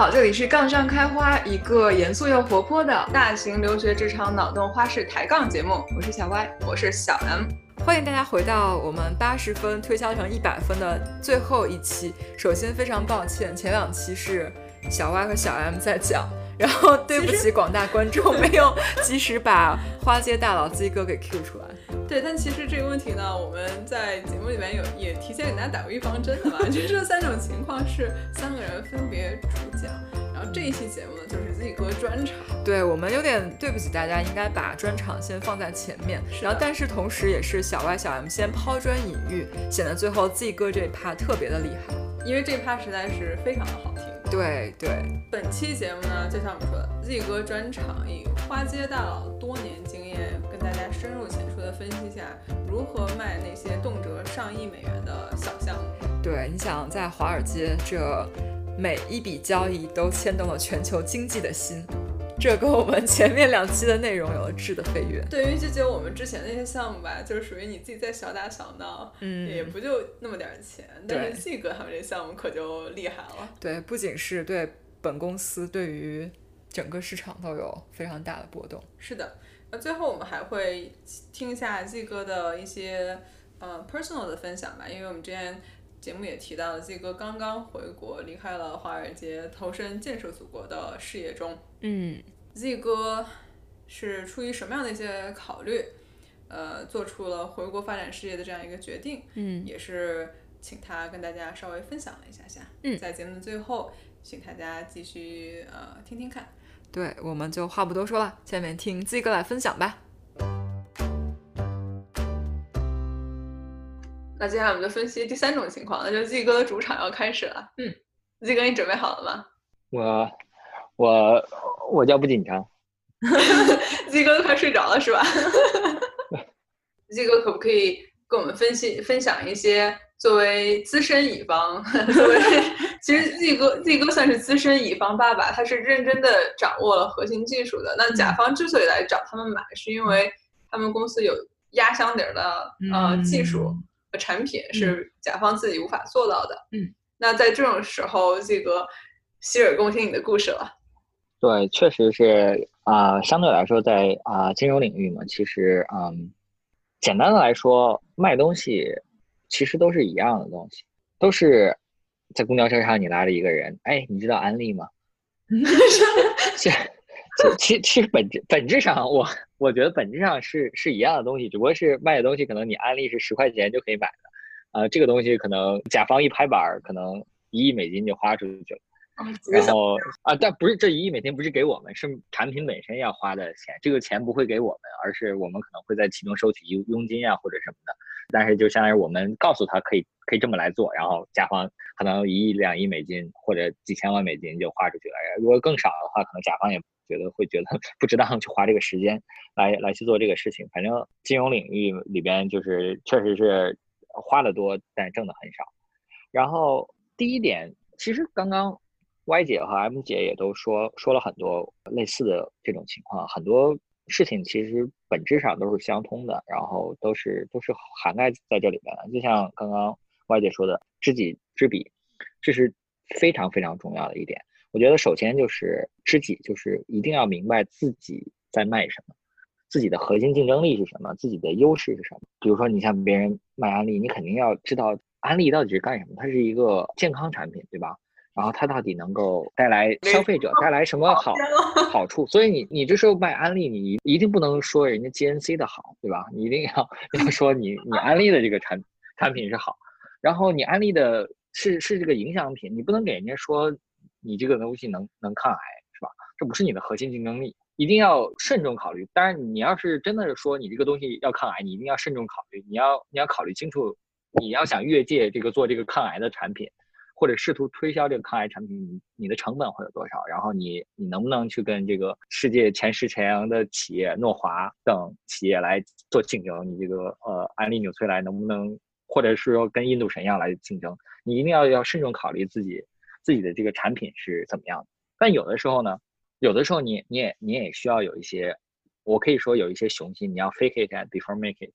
好，这里是杠上开花，一个严肃又活泼的大型留学职场脑洞花式抬杠节目。我是小 Y，我是小 M，欢迎大家回到我们八十分推销成一百分的最后一期。首先非常抱歉，前两期是小 Y 和小 M 在讲，然后对不起广大观众，没有及时把花街大佬鸡哥给 Q 出来。对，但其实这个问题呢，我们在节目里面有也提前给大家打过预防针的嘛。就这三种情况是三个人分别主讲，然后这一期节目呢就是 Z 哥专场。对我们有点对不起大家，应该把专场先放在前面。然后，但是同时也是小 Y 小 M 先抛砖引玉，显得最后 Z 哥这一趴特别的厉害，因为这一趴实在是非常的好听。对对，本期节目呢，就像我们说的，Z 哥专场以花街大佬多年经验，跟大家深入浅出的分析一下如何卖那些动辄上亿美元的小项目。对，你想在华尔街，这每一笔交易都牵动了全球经济的心。这跟我们前面两期的内容有了质的飞跃。对于就觉得我们之前那些项目吧，就是属于你自己在小打小闹，嗯，也不就那么点钱。但是 Z 哥他们这项目可就厉害了。对，不仅是对本公司，对于整个市场都有非常大的波动。是的，那最后我们还会听一下 Z 哥的一些呃 personal 的分享吧，因为我们之前节目也提到了 Z 哥刚刚回国，离开了华尔街，投身建设祖国的事业中。嗯，Z 哥是出于什么样的一些考虑，呃，做出了回国发展事业的这样一个决定？嗯，也是请他跟大家稍微分享了一下下。嗯，在节目的最后，请大家继续呃听听看。对，我们就话不多说了，下面听 Z 哥来分享吧。那接下来我们就分析第三种情况，那就是 Z 哥的主场要开始了。嗯，Z 哥，你准备好了吗？我。我我叫不紧张，Z 哥都快睡着了是吧？Z 哥可不可以跟我们分析分享一些作为资深乙方，作为其实 Z 哥 Z 哥算是资深乙方爸爸，他是认真的掌握了核心技术的。那甲方之所以来找他们买，是因为他们公司有压箱底儿的呃技术和产品是甲方自己无法做到的。嗯，那在这种时候这个洗耳恭听你的故事了。对，确实是啊，相对来说，在啊金融领域嘛，其实嗯，简单的来说，卖东西其实都是一样的东西，都是在公交车上你拉着一个人，哎，你知道安利吗？其其其实本质本质上，我我觉得本质上是是一样的东西，只不过是卖的东西可能你安利是十块钱就可以买的，呃，这个东西可能甲方一拍板，可能一亿美金就花出去了。然后啊，但不是这一亿美金不是给我们，是产品本身要花的钱。这个钱不会给我们，而是我们可能会在其中收取佣佣金啊或者什么的。但是就相当于我们告诉他可以可以这么来做，然后甲方可能一亿两亿美金或者几千万美金就花出去了。如果更少的话，可能甲方也觉得会觉得 不值当去花这个时间来来去做这个事情。反正金融领域里边就是确实是花的多，但挣的很少。然后第一点，其实刚刚。Y 姐和 M 姐也都说说了很多类似的这种情况，很多事情其实本质上都是相通的，然后都是都是涵盖在这里边的。就像刚刚 Y 姐说的，知己知彼，这是非常非常重要的一点。我觉得首先就是知己，就是一定要明白自己在卖什么，自己的核心竞争力是什么，自己的优势是什么。比如说你像别人卖安利，你肯定要知道安利到底是干什么，它是一个健康产品，对吧？然后它到底能够带来消费者带来什么好好处？所以你你这时候卖安利，你一定不能说人家 GNC 的好，对吧？你一定要要说你你安利的这个产产品是好，然后你安利的是是这个影响品，你不能给人家说你这个东西能能抗癌，是吧？这不是你的核心竞争力，一定要慎重考虑。当然，你要是真的是说你这个东西要抗癌，你一定要慎重考虑，你要你要考虑清楚，你要想越界这个做这个抗癌的产品。或者试图推销这个抗癌产品，你你的成本会有多少？然后你你能不能去跟这个世界前十强的企业诺华等企业来做竞争？你这个呃安利纽崔莱能不能，或者是说跟印度神药来竞争？你一定要要慎重考虑自己自己的这个产品是怎么样的。但有的时候呢，有的时候你你也你也需要有一些，我可以说有一些雄心，你要 fake it before make it。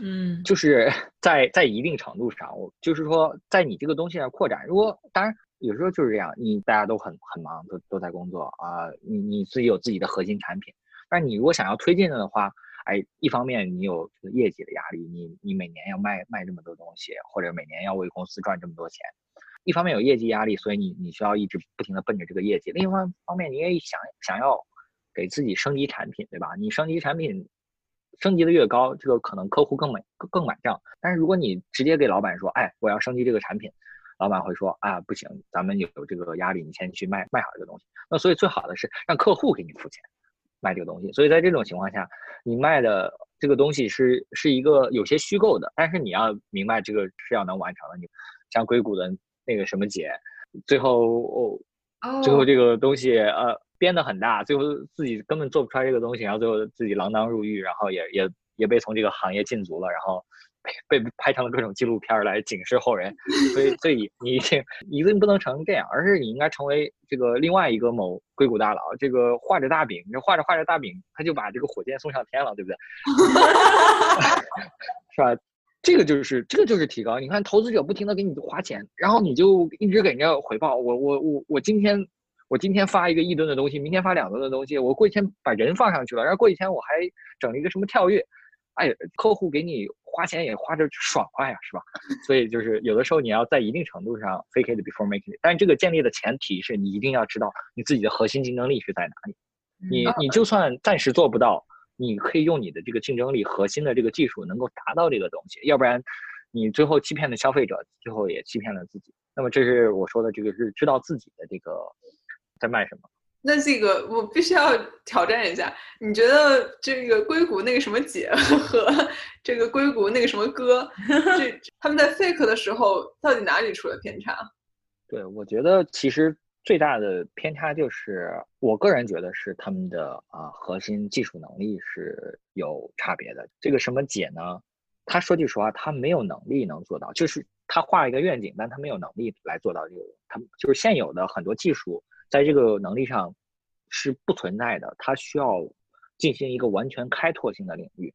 嗯，就是在在一定程度上，我就是说，在你这个东西上扩展。如果当然有时候就是这样，你大家都很很忙，都都在工作啊，你你自己有自己的核心产品，但你如果想要推进的话，哎，一方面你有这个业绩的压力，你你每年要卖卖这么多东西，或者每年要为公司赚这么多钱，一方面有业绩压力，所以你你需要一直不停的奔着这个业绩，另一方方面你也想想要给自己升级产品，对吧？你升级产品升级的越高，这个可能客户更买更买账，但是如果你直接给老板说，哎，我要升级这个产品。老板会说啊，不行，咱们有这个压力，你先去卖卖好这个东西。那所以最好的是让客户给你付钱卖这个东西。所以在这种情况下，你卖的这个东西是是一个有些虚构的，但是你要明白这个是要能完成的。你像硅谷的那个什么节，最后哦，最后这个东西呃编的很大，最后自己根本做不出来这个东西，然后最后自己锒铛入狱，然后也也也被从这个行业禁足了，然后。被被拍成了各种纪录片来警示后人，所以所以你一定一定不能成这样，而是你应该成为这个另外一个某硅谷大佬，这个画着大饼，你画着画着大饼，他就把这个火箭送上天了，对不对？是吧？这个就是这个就是提高。你看投资者不停的给你花钱，然后你就一直给人家回报。我我我我今天我今天发一个一吨的东西，明天发两吨的东西，我过几天把人放上去了，然后过几天我还整了一个什么跳跃。哎，客户给你花钱也花着爽快呀，是吧？所以就是有的时候你要在一定程度上 fake it before make it，但是这个建立的前提是你一定要知道你自己的核心竞争力是在哪里。你你就算暂时做不到，你可以用你的这个竞争力核心的这个技术能够达到这个东西，要不然你最后欺骗了消费者，最后也欺骗了自己。那么这是我说的这个是知道自己的这个在卖什么。那这个我必须要挑战一下，你觉得这个硅谷那个什么姐 和这个硅谷那个什么哥，这他们在 fake 的时候到底哪里出了偏差？对，我觉得其实最大的偏差就是，我个人觉得是他们的啊核心技术能力是有差别的。这个什么姐呢？他说句实话，他没有能力能做到，就是他画一个愿景，但他没有能力来做到这个。他就是现有的很多技术。在这个能力上是不存在的，它需要进行一个完全开拓性的领域。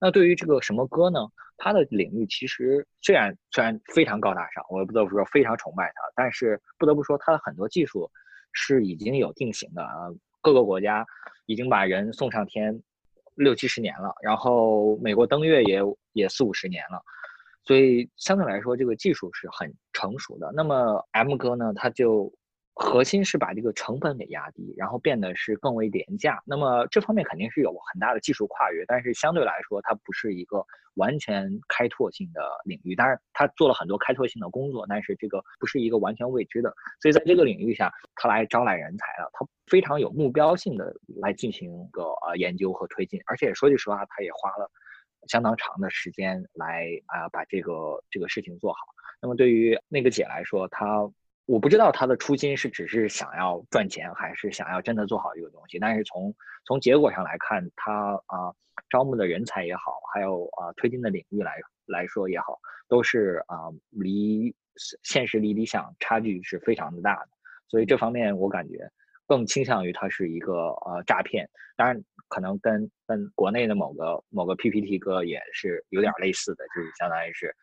那对于这个什么歌呢？它的领域其实虽然虽然非常高大上，我不得不说非常崇拜它，但是不得不说它的很多技术是已经有定型的啊。各个国家已经把人送上天六七十年了，然后美国登月也也四五十年了，所以相对来说这个技术是很成熟的。那么 M 哥呢，他就。核心是把这个成本给压低，然后变得是更为廉价。那么这方面肯定是有很大的技术跨越，但是相对来说，它不是一个完全开拓性的领域。当然，他做了很多开拓性的工作，但是这个不是一个完全未知的。所以在这个领域下，他来招揽人才了，他非常有目标性的来进行一个呃研究和推进。而且说句实话，他也花了相当长的时间来啊把这个这个事情做好。那么对于那个姐来说，她。我不知道他的初心是只是想要赚钱，还是想要真的做好这个东西。但是从从结果上来看，他啊招募的人才也好，还有啊推进的领域来来说也好，都是啊离现实离理想差距是非常的大的。所以这方面我感觉更倾向于它是一个呃诈骗。当然可能跟跟国内的某个某个 PPT 哥也是有点类似的，就是相当于是。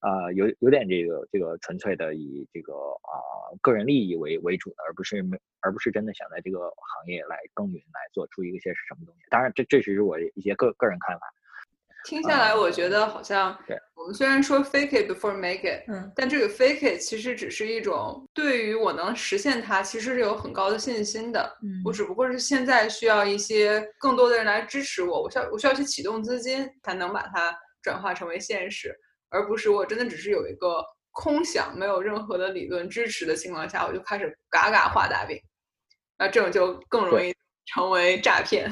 啊，有有点这个这个纯粹的以这个啊个人利益为为主的，而不是没而不是真的想在这个行业来耕耘，来做出一些什么东西。当然，这这只是我一些个个人看法。听下来，我觉得好像对我们虽然说 fake it before make it，嗯，但这个 fake it 其实只是一种对于我能实现它，其实是有很高的信心的。嗯，我只不过是现在需要一些更多的人来支持我，我需要我需要去启动资金，才能把它转化成为现实。而不是我真的只是有一个空想，没有任何的理论支持的情况下，我就开始嘎嘎画大饼，那这种就更容易成为诈骗。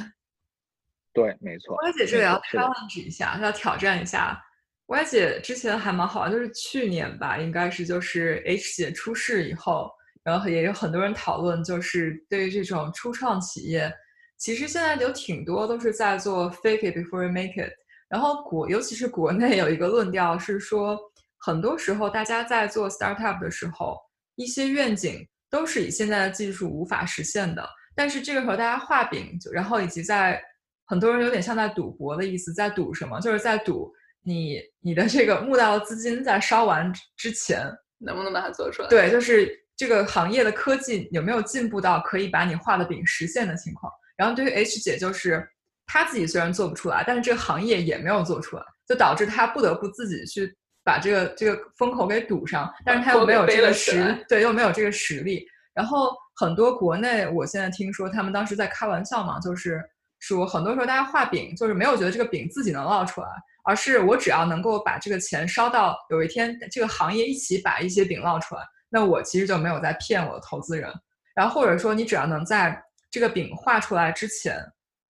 对，没错。歪姐这里要 challenge 一下，要挑战一下。歪姐之前还蛮好，就是去年吧，应该是就是 H 姐出事以后，然后也有很多人讨论，就是对于这种初创企业，其实现在有挺多都是在做 fake it before you make it。然后国，尤其是国内有一个论调是说，很多时候大家在做 startup 的时候，一些愿景都是以现在的技术无法实现的。但是这个时候大家画饼，然后以及在很多人有点像在赌博的意思，在赌什么？就是在赌你你的这个募到的资金在烧完之前能不能把它做出来？对，就是这个行业的科技有没有进步到可以把你画的饼实现的情况。然后对于 H 姐就是她自己虽然做不出来，但是这个行业也没有做出来，就导致他不得不自己去把这个这个风口给堵上，但是他又没有这个实对，又没有这个实力。然后很多国内，我现在听说他们当时在开玩笑嘛，就是说很多时候大家画饼，就是没有觉得这个饼自己能烙出来，而是我只要能够把这个钱烧到有一天这个行业一起把一些饼烙出来，那我其实就没有在骗我的投资人。然后或者说你只要能在这个饼画出来之前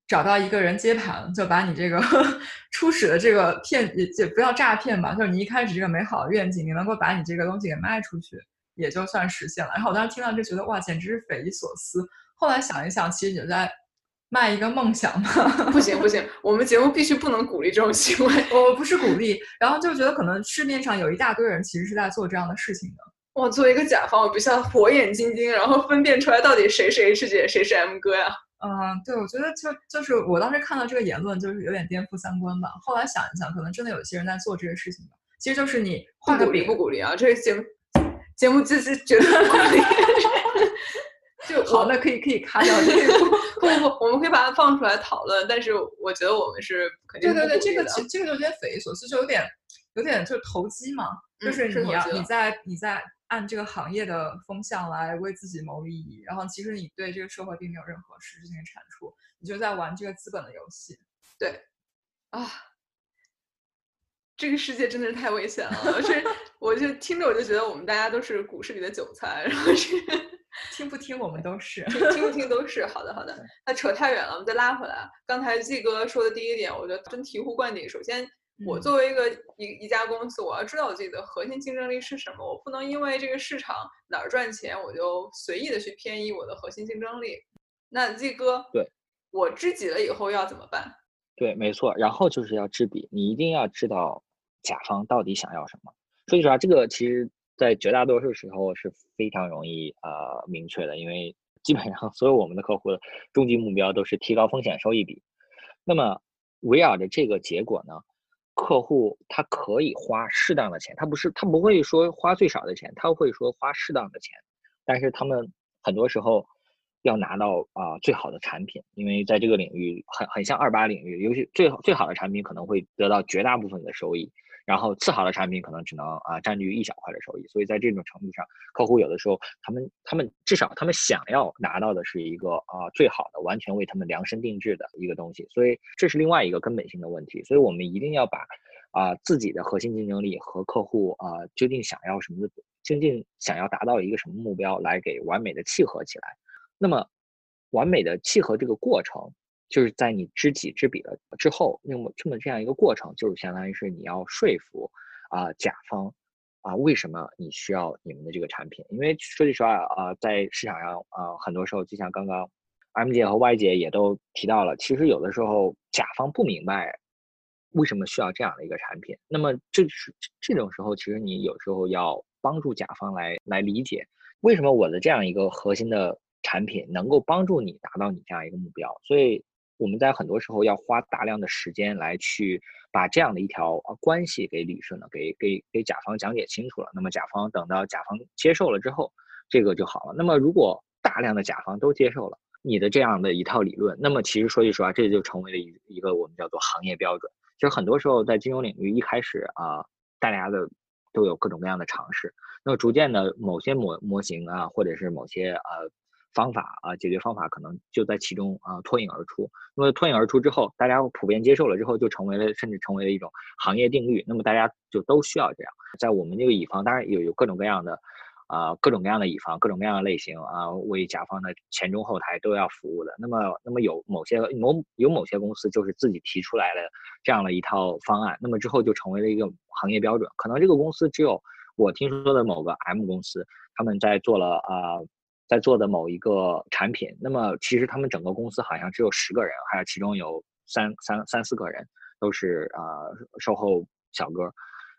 找到一个人接盘，就把你这个 初始的这个骗也也不要诈骗吧，就是你一开始这个美好的愿景，你能够把你这个东西给卖出去。也就算实现了。然后我当时听到就觉得哇，简直是匪夷所思。后来想一想，其实也在卖一个梦想嘛。不行不行，我们节目必须不能鼓励这种行为。我不是鼓励，然后就觉得可能市面上有一大堆人其实是在做这样的事情的。我，作为一个甲方，我必须要火眼金睛，然后分辨出来到底谁是 H 姐，谁是 M 哥呀？嗯，对，我觉得就就是我当时看到这个言论，就是有点颠覆三观吧。后来想一想，可能真的有些人在做这些事情吧。其实就是你画个饼，不鼓励啊，这个节目。节目就是觉得 就好，那可以可以卡掉这个。不 不不，我们可以把它放出来讨论。但是我觉得我们是肯定对对对，这个其这个就有点匪夷所思，就有点有点就是投机嘛。就是你要你在你在按这个行业的风向来为自己谋利益，然后其实你对这个社会并没有任何实质性的产出，你就在玩这个资本的游戏。对，啊。这个世界真的是太危险了，是我就听着我就觉得我们大家都是股市里的韭菜，然后是 听不听我们都是，听不听都是。好的好的，那扯太远了，我们再拉回来。刚才季哥说的第一点，我觉得真醍醐灌顶。首先，我作为一个一一家公司，我要知道我自己的核心竞争力是什么，我不能因为这个市场哪儿赚钱，我就随意的去偏移我的核心竞争力。那 Z 哥，对，我知己了以后要怎么办？对，没错，然后就是要知彼，你一定要知道。甲方到底想要什么？说句实话，这个其实在绝大多数时候是非常容易呃明确的，因为基本上所有我们的客户的终极目标都是提高风险收益比。那么围绕着这个结果呢，客户他可以花适当的钱，他不是他不会说花最少的钱，他会说花适当的钱，但是他们很多时候要拿到啊最好的产品，因为在这个领域很很像二八领域，尤其最好最好的产品可能会得到绝大部分的收益。然后次好的产品可能只能啊占据一小块的收益，所以在这种程度上，客户有的时候他们他们至少他们想要拿到的是一个啊最好的，完全为他们量身定制的一个东西，所以这是另外一个根本性的问题，所以我们一定要把啊自己的核心竞争力和客户啊究竟想要什么的，究竟想要达到一个什么目标来给完美的契合起来，那么完美的契合这个过程。就是在你知己知彼了之后，那么这么这样一个过程，就是相当于是你要说服啊甲方啊为什么你需要你们的这个产品？因为说句实话啊，在市场上啊，很多时候就像刚刚 M 姐和 Y 姐也都提到了，其实有的时候甲方不明白为什么需要这样的一个产品。那么这是这种时候，其实你有时候要帮助甲方来来理解为什么我的这样一个核心的产品能够帮助你达到你这样一个目标，所以。我们在很多时候要花大量的时间来去把这样的一条啊关系给理顺了，给给给甲方讲解清楚了。那么甲方等到甲方接受了之后，这个就好了。那么如果大量的甲方都接受了你的这样的一套理论，那么其实说句实话，这就成为了一一个我们叫做行业标准。其实很多时候在金融领域一开始啊，大家的都有各种各样的尝试，那么逐渐的某些模模型啊，或者是某些呃。方法啊，解决方法可能就在其中啊脱颖而出。那么脱颖而出之后，大家普遍接受了之后，就成为了甚至成为了一种行业定律。那么大家就都需要这样。在我们这个乙方，当然有有各种各样的啊各种各样的乙方，各种各样的类型啊，为甲方的前中后台都要服务的。那么那么有某些某有某些公司就是自己提出来了这样的一套方案，那么之后就成为了一个行业标准。可能这个公司只有我听说的某个 M 公司，他们在做了啊。在做的某一个产品，那么其实他们整个公司好像只有十个人，还有其中有三三三四个人都是啊售后小哥，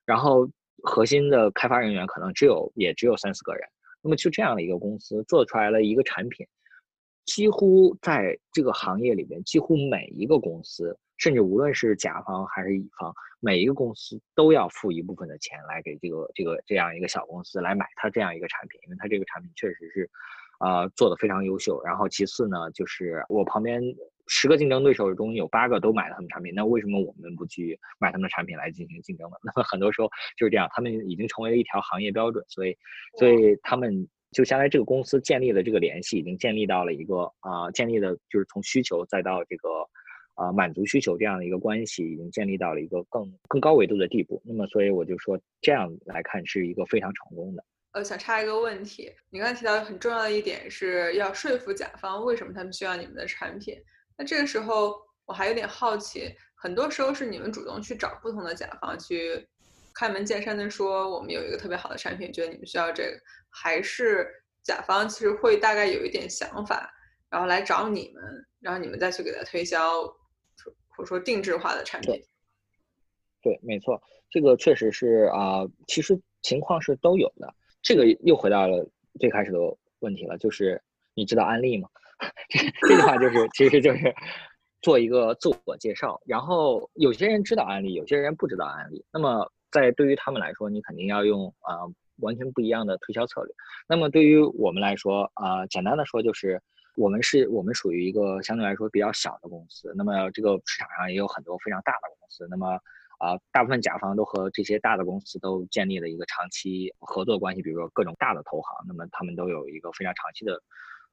然后核心的开发人员可能只有也只有三四个人。那么就这样的一个公司做出来了一个产品，几乎在这个行业里面，几乎每一个公司甚至无论是甲方还是乙方，每一个公司都要付一部分的钱来给这个这个这样一个小公司来买它这样一个产品，因为它这个产品确实是，呃，做的非常优秀。然后其次呢，就是我旁边十个竞争对手中有八个都买了他们产品，那为什么我们不去买他们的产品来进行竞争呢？那么很多时候就是这样，他们已经成为了一条行业标准，所以所以他们就相当于这个公司建立了这个联系，已经建立到了一个啊，建立的就是从需求再到这个。啊，满足需求这样的一个关系已经建立到了一个更更高维度的地步。那么，所以我就说，这样来看是一个非常成功的。呃，想插一个问题，你刚才提到很重要的一点是要说服甲方为什么他们需要你们的产品。那这个时候我还有点好奇，很多时候是你们主动去找不同的甲方去开门见山的说我们有一个特别好的产品，觉得你们需要这个，还是甲方其实会大概有一点想法，然后来找你们，然后你们再去给他推销。或者说定制化的产品，对，没错，这个确实是啊，其实情况是都有的。这个又回到了最开始的问题了，就是你知道安利吗？这这句话就是，其实就是做一个自我介绍。然后有些人知道安利，有些人不知道安利。那么在对于他们来说，你肯定要用啊完全不一样的推销策略。那么对于我们来说啊，简单的说就是。我们是我们属于一个相对来说比较小的公司，那么这个市场上也有很多非常大的公司，那么啊，大部分甲方都和这些大的公司都建立了一个长期合作关系，比如说各种大的投行，那么他们都有一个非常长期的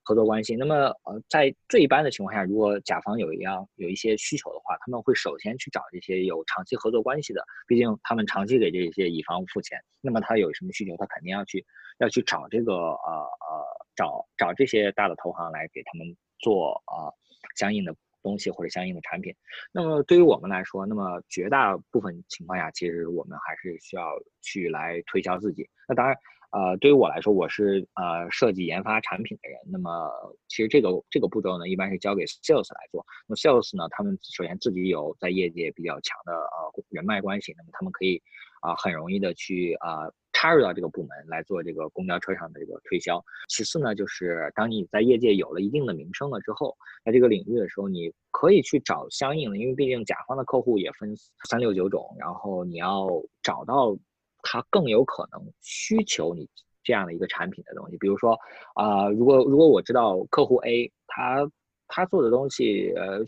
合作关系。那么呃，在最一般的情况下，如果甲方有一样有一些需求的话，他们会首先去找这些有长期合作关系的，毕竟他们长期给这些乙方付钱，那么他有什么需求，他肯定要去要去找这个呃呃。找找这些大的投行来给他们做啊相应的东西或者相应的产品。那么对于我们来说，那么绝大部分情况下，其实我们还是需要去来推销自己。那当然，呃，对于我来说，我是呃设计研发产品的人。那么其实这个这个步骤呢，一般是交给 sales 来做。那么 sales 呢，他们首先自己有在业界比较强的呃人脉关系，那么他们可以啊很容易的去啊。插入到这个部门来做这个公交车上的这个推销。其次呢，就是当你在业界有了一定的名声了之后，在这个领域的时候，你可以去找相应的，因为毕竟甲方的客户也分三六九种，然后你要找到他更有可能需求你这样的一个产品的东西。比如说，啊，如果如果我知道客户 A 他他做的东西，呃，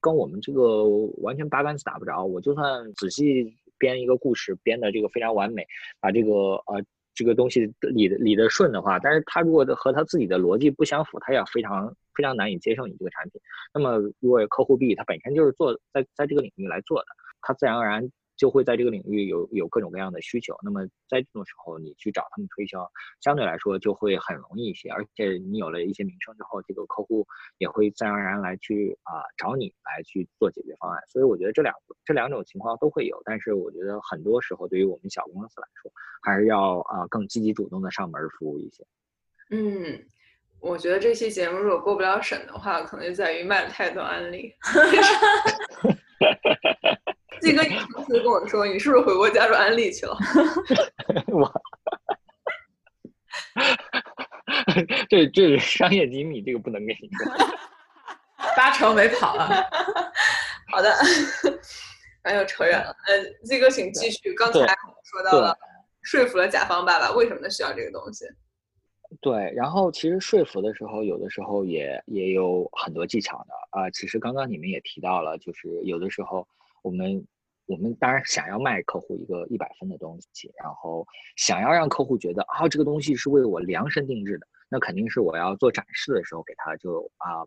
跟我们这个完全八竿子打不着，我就算仔细。编一个故事，编的这个非常完美，把这个呃这个东西理的理的顺的话，但是他如果和他自己的逻辑不相符，他也非常非常难以接受你这个产品。那么如果客户 B 他本身就是做在在这个领域来做的，他自然而然。就会在这个领域有有各种各样的需求，那么在这种时候，你去找他们推销，相对来说就会很容易一些。而且你有了一些名声之后，这个客户也会自然而然来去啊找你来去做解决方案。所以我觉得这两这两种情况都会有，但是我觉得很多时候对于我们小公司来说，还是要啊更积极主动的上门服务一些。嗯，我觉得这期节目如果过不了审的话，可能就在于卖了太多案例。季哥，你上次跟我说，你是不是回国加入安利去了？我，这这是商业机密，这个不能跟你说。八成没跑了。好的，哎呦，扯远了。嗯，季哥，请继续。刚才说到了说服了甲方爸爸，为什么需要这个东西？对，然后其实说服的时候，有的时候也也有很多技巧的啊。其实刚刚你们也提到了，就是有的时候。我们我们当然想要卖客户一个一百分的东西，然后想要让客户觉得啊，这个东西是为我量身定制的，那肯定是我要做展示的时候给他就啊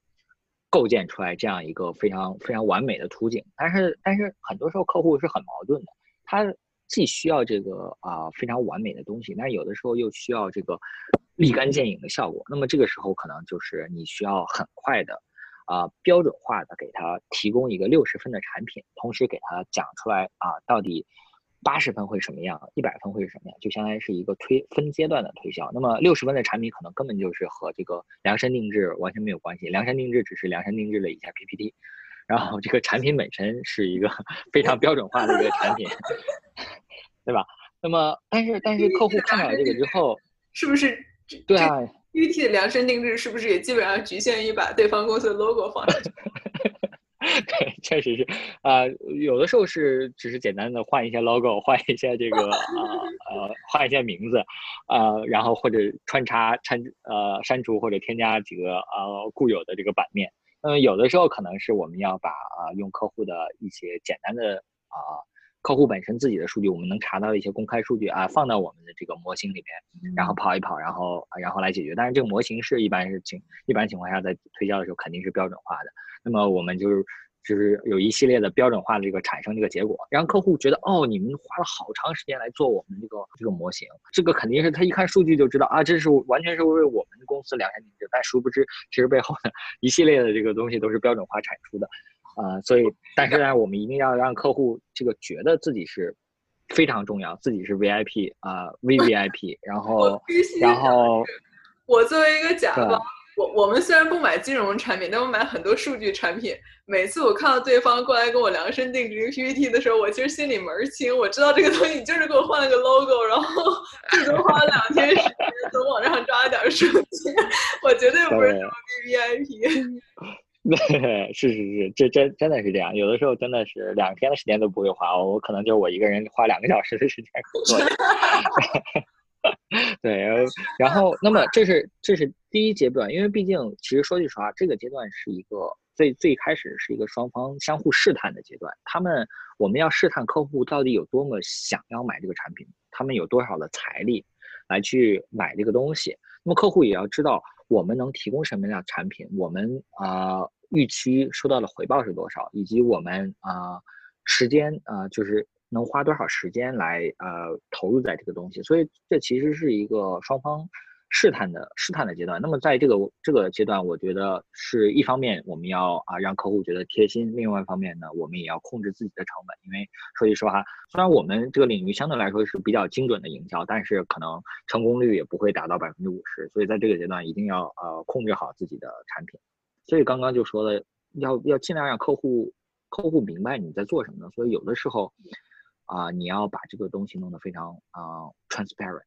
构建出来这样一个非常非常完美的图景。但是但是很多时候客户是很矛盾的，他既需要这个啊非常完美的东西，但是有的时候又需要这个立竿见影的效果。那么这个时候可能就是你需要很快的。啊，标准化的给他提供一个六十分的产品，同时给他讲出来啊，到底八十分会什么样，一百分会是什么样，就相当于是一个推分阶段的推销。那么六十分的产品可能根本就是和这个量身定制完全没有关系，量身定制只是量身定制了一下 PPT，然后这个产品本身是一个 非常标准化的一个产品，对吧？那么但是但是客户看到了这个之后，是不是？对啊。PPT 的量身定制是不是也基本上局限于把对方公司的 logo 放上去？对，确实是啊，有的时候是只是简单的换一些 logo，换一些这个呃呃换一些名字，呃，然后或者穿插掺呃删除或者添加几个呃固有的这个版面。嗯，有的时候可能是我们要把啊用客户的一些简单的啊。客户本身自己的数据，我们能查到的一些公开数据啊，放到我们的这个模型里面，然后跑一跑，然后然后来解决。但是这个模型是一般是情一般情况下在推销的时候肯定是标准化的。那么我们就是就是有一系列的标准化的这个产生这个结果，让客户觉得哦，你们花了好长时间来做我们这个这个模型，这个肯定是他一看数据就知道啊，这是完全是为我们公司量身定制。但殊不知，其实背后的 一系列的这个东西都是标准化产出的。啊，所以，但是呢，我们一定要让客户这个觉得自己是非常重要，自己是 VIP 啊，VVIP，然 后，然后，我作为一个甲方，我我们虽然不买金融产品，但我买很多数据产品。每次我看到对方过来跟我量身定制一个 PPT 的时候，我其实心里门儿清，我知道这个东西你就是给我换了个 logo，然后 最多花了两天时间从网上抓了点数据，我绝对不是什么 VVIP。对，是是是，这真真的是这样。有的时候真的是两天的时间都不会花，我可能就我一个人花两个小时的时间做。对，然后那么这是这是第一阶段，因为毕竟其实说句实话，这个阶段是一个最最开始是一个双方相互试探的阶段。他们我们要试探客户到底有多么想要买这个产品，他们有多少的财力来去买这个东西。那么客户也要知道。我们能提供什么样的产品？我们啊预期收到的回报是多少？以及我们啊时间啊就是能花多少时间来呃投入在这个东西？所以这其实是一个双方。试探的试探的阶段，那么在这个这个阶段，我觉得是一方面我们要啊让客户觉得贴心，另外一方面呢，我们也要控制自己的成本。因为说句实话，虽然我们这个领域相对来说是比较精准的营销，但是可能成功率也不会达到百分之五十。所以在这个阶段，一定要呃控制好自己的产品。所以刚刚就说了，要要尽量让客户客户明白你在做什么呢？所以有的时候。啊，你要把这个东西弄得非常啊 transparent，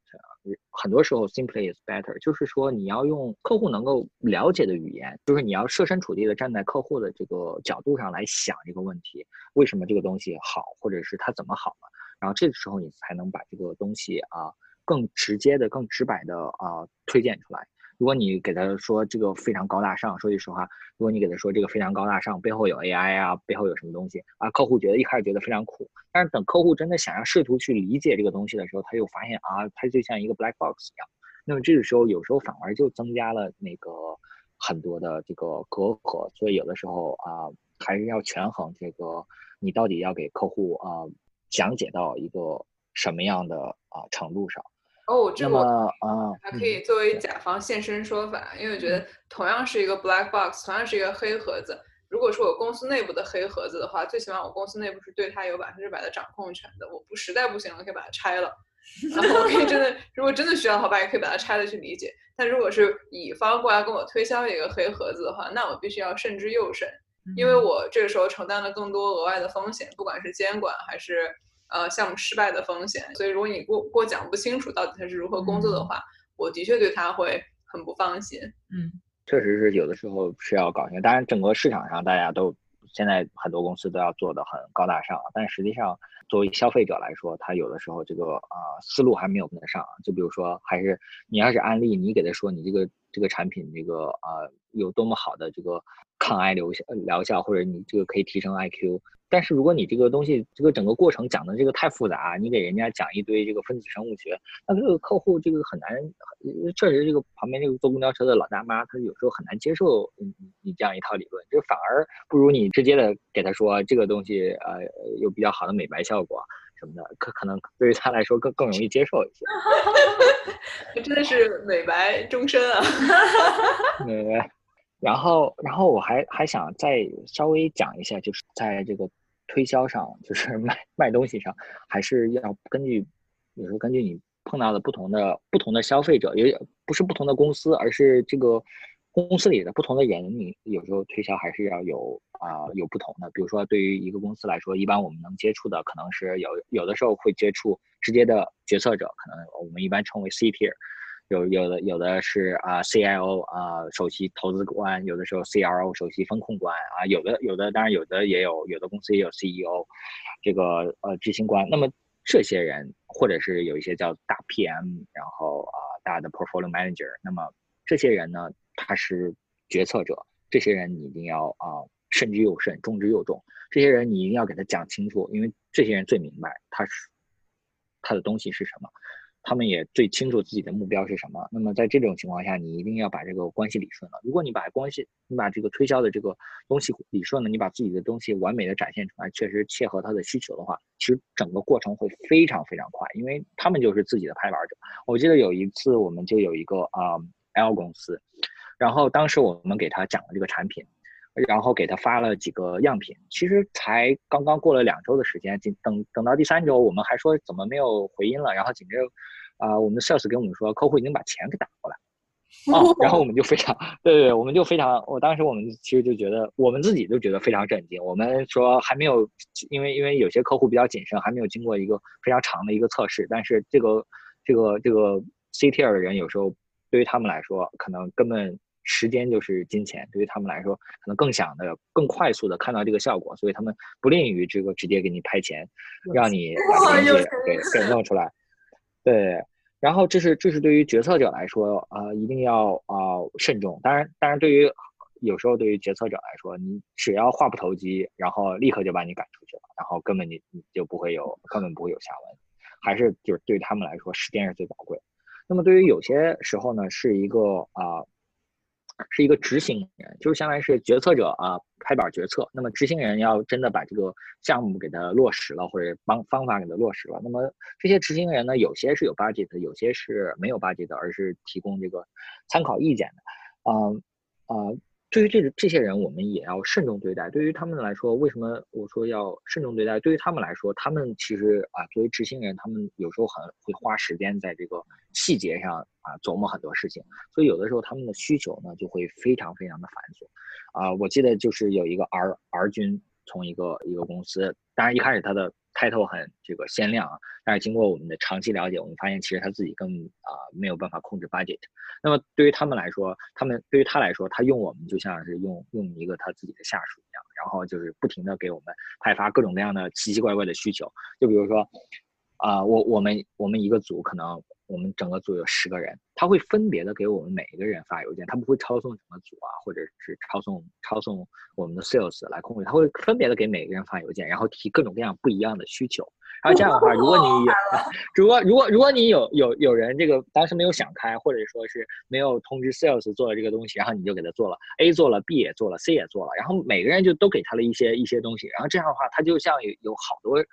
很多时候 simply is better，就是说你要用客户能够了解的语言，就是你要设身处地的站在客户的这个角度上来想这个问题，为什么这个东西好，或者是它怎么好呢？然后这个时候你才能把这个东西啊更直接的、更直白的啊推荐出来。如果你给他说这个非常高大上，说句实话，如果你给他说这个非常高大上，背后有 AI 啊，背后有什么东西啊，客户觉得一开始觉得非常苦，但是等客户真的想要试图去理解这个东西的时候，他又发现啊，它就像一个 black box 一样。那么这个时候有时候反而就增加了那个很多的这个隔阂，所以有的时候啊，还是要权衡这个你到底要给客户啊讲解到一个什么样的啊程度上。哦，这个啊，还可以作为甲方现身说法，因为我觉得同样是一个 black box，同样是一个黑盒子。如果说我公司内部的黑盒子的话，最起码我公司内部是对它有百分之百的掌控权的。我不实在不行了，可以把它拆了，然后我可以真的，如果真的需要的话，也可以把它拆了去理解。但如果是乙方过来跟我推销一个黑盒子的话，那我必须要慎之又慎，因为我这个时候承担了更多额外的风险，不管是监管还是。呃，项目失败的风险，所以如果你给我给我讲不清楚到底他是如何工作的话，我的确对他会很不放心。嗯，确实是有的时候是要搞清。当然，整个市场上大家都现在很多公司都要做的很高大上，但实际上作为消费者来说，他有的时候这个啊思路还没有跟得上。就比如说，还是你要是安利，你给他说你这个这个产品这个啊有多么好的这个抗癌疗效疗效，或者你这个可以提升 IQ。但是如果你这个东西，这个整个过程讲的这个太复杂，你给人家讲一堆这个分子生物学，那这个客户这个很难，确实这个旁边这个坐公交车的老大妈，她有时候很难接受你你这样一套理论，就反而不如你直接的给他说这个东西，呃，有比较好的美白效果什么的，可可能 对于他来说更更容易接受一些。真的是美白终身啊！美白。然后，然后我还还想再稍微讲一下，就是在这个推销上，就是 卖卖东西上，还是要根据有时候根据你碰到的不同的不同的消费者，也不是不同的公司，而是这个公司里的不同的人，你有时候推销还是要有啊有不同的。比如说，对于一个公司来说，一般我们能接触的可能是有有的时候会接触直接的决策者，可能我们一般称为 CTO，。有有的有的是啊 CIO 啊首席投资官，有的时候 CRO 首席风控官啊，有的有的当然有的也有有的公司也有 CEO，这个呃执行官。那么这些人或者是有一些叫大 PM，然后啊大的 Portfolio Manager，那么这些人呢，他是决策者，这些人你一定要啊慎之又慎，重之又重。这些人你一定要给他讲清楚，因为这些人最明白他是他的东西是什么。他们也最清楚自己的目标是什么。那么在这种情况下，你一定要把这个关系理顺了。如果你把关系，你把这个推销的这个东西理顺了，你把自己的东西完美的展现出来，确实切合他的需求的话，其实整个过程会非常非常快，因为他们就是自己的拍板者。我记得有一次，我们就有一个啊 L 公司，然后当时我们给他讲了这个产品，然后给他发了几个样品，其实才刚刚过了两周的时间，等等到第三周，我们还说怎么没有回音了，然后紧接着。啊，我们的 sales 给我们说，客户已经把钱给打过来，哦，然后我们就非常，对对，我们就非常，我当时我们其实就觉得，我们自己都觉得非常震惊。我们说还没有，因为因为有些客户比较谨慎，还没有经过一个非常长的一个测试。但是这个这个这个 C tier 的人，有时候对于他们来说，可能根本时间就是金钱，对于他们来说，可能更想的更快速的看到这个效果，所以他们不吝于这个直接给你拍钱，让你把东 西给给弄出来。对，然后这是这是对于决策者来说，呃，一定要啊慎重。当然，当然对于有时候对于决策者来说，你只要话不投机，然后立刻就把你赶出去了，然后根本你你就不会有根本不会有下文。还是就是对于他们来说，时间是最宝贵。那么对于有些时候呢，是一个啊。是一个执行人，就是相当于是决策者啊，拍板决策。那么执行人要真的把这个项目给它落实了，或者帮方法给它落实了。那么这些执行人呢，有些是有 budget，的有些是没有 budget，的而是提供这个参考意见的。嗯呃。对于这个这些人，我们也要慎重对待。对于他们来说，为什么我说要慎重对待？对于他们来说，他们其实啊，作为执行人，他们有时候很会花时间在这个细节上啊，琢磨很多事情。所以有的时候他们的需求呢，就会非常非常的繁琐。啊，我记得就是有一个 R R 君从一个一个公司，当然一开始他的。title 很这个鲜亮啊，但是经过我们的长期了解，我们发现其实他自己更啊没有办法控制 budget。那么对于他们来说，他们对于他来说，他用我们就像是用用一个他自己的下属一样，然后就是不停的给我们派发各种各样的奇奇怪怪的需求。就比如说，啊，我我们我们一个组可能。我们整个组有十个人，他会分别的给我们每一个人发邮件，他不会抄送整个组啊，或者是抄送抄送我们的 sales 来控制，他会分别的给每个人发邮件，然后提各种各样不一样的需求。然后这样的话，如果你 如果如果如果你有有有人这个当时没有想开，或者说是没有通知 sales 做了这个东西，然后你就给他做了 A 做了 B 也做了 C 也做了，然后每个人就都给他了一些一些东西，然后这样的话，他就像有有好多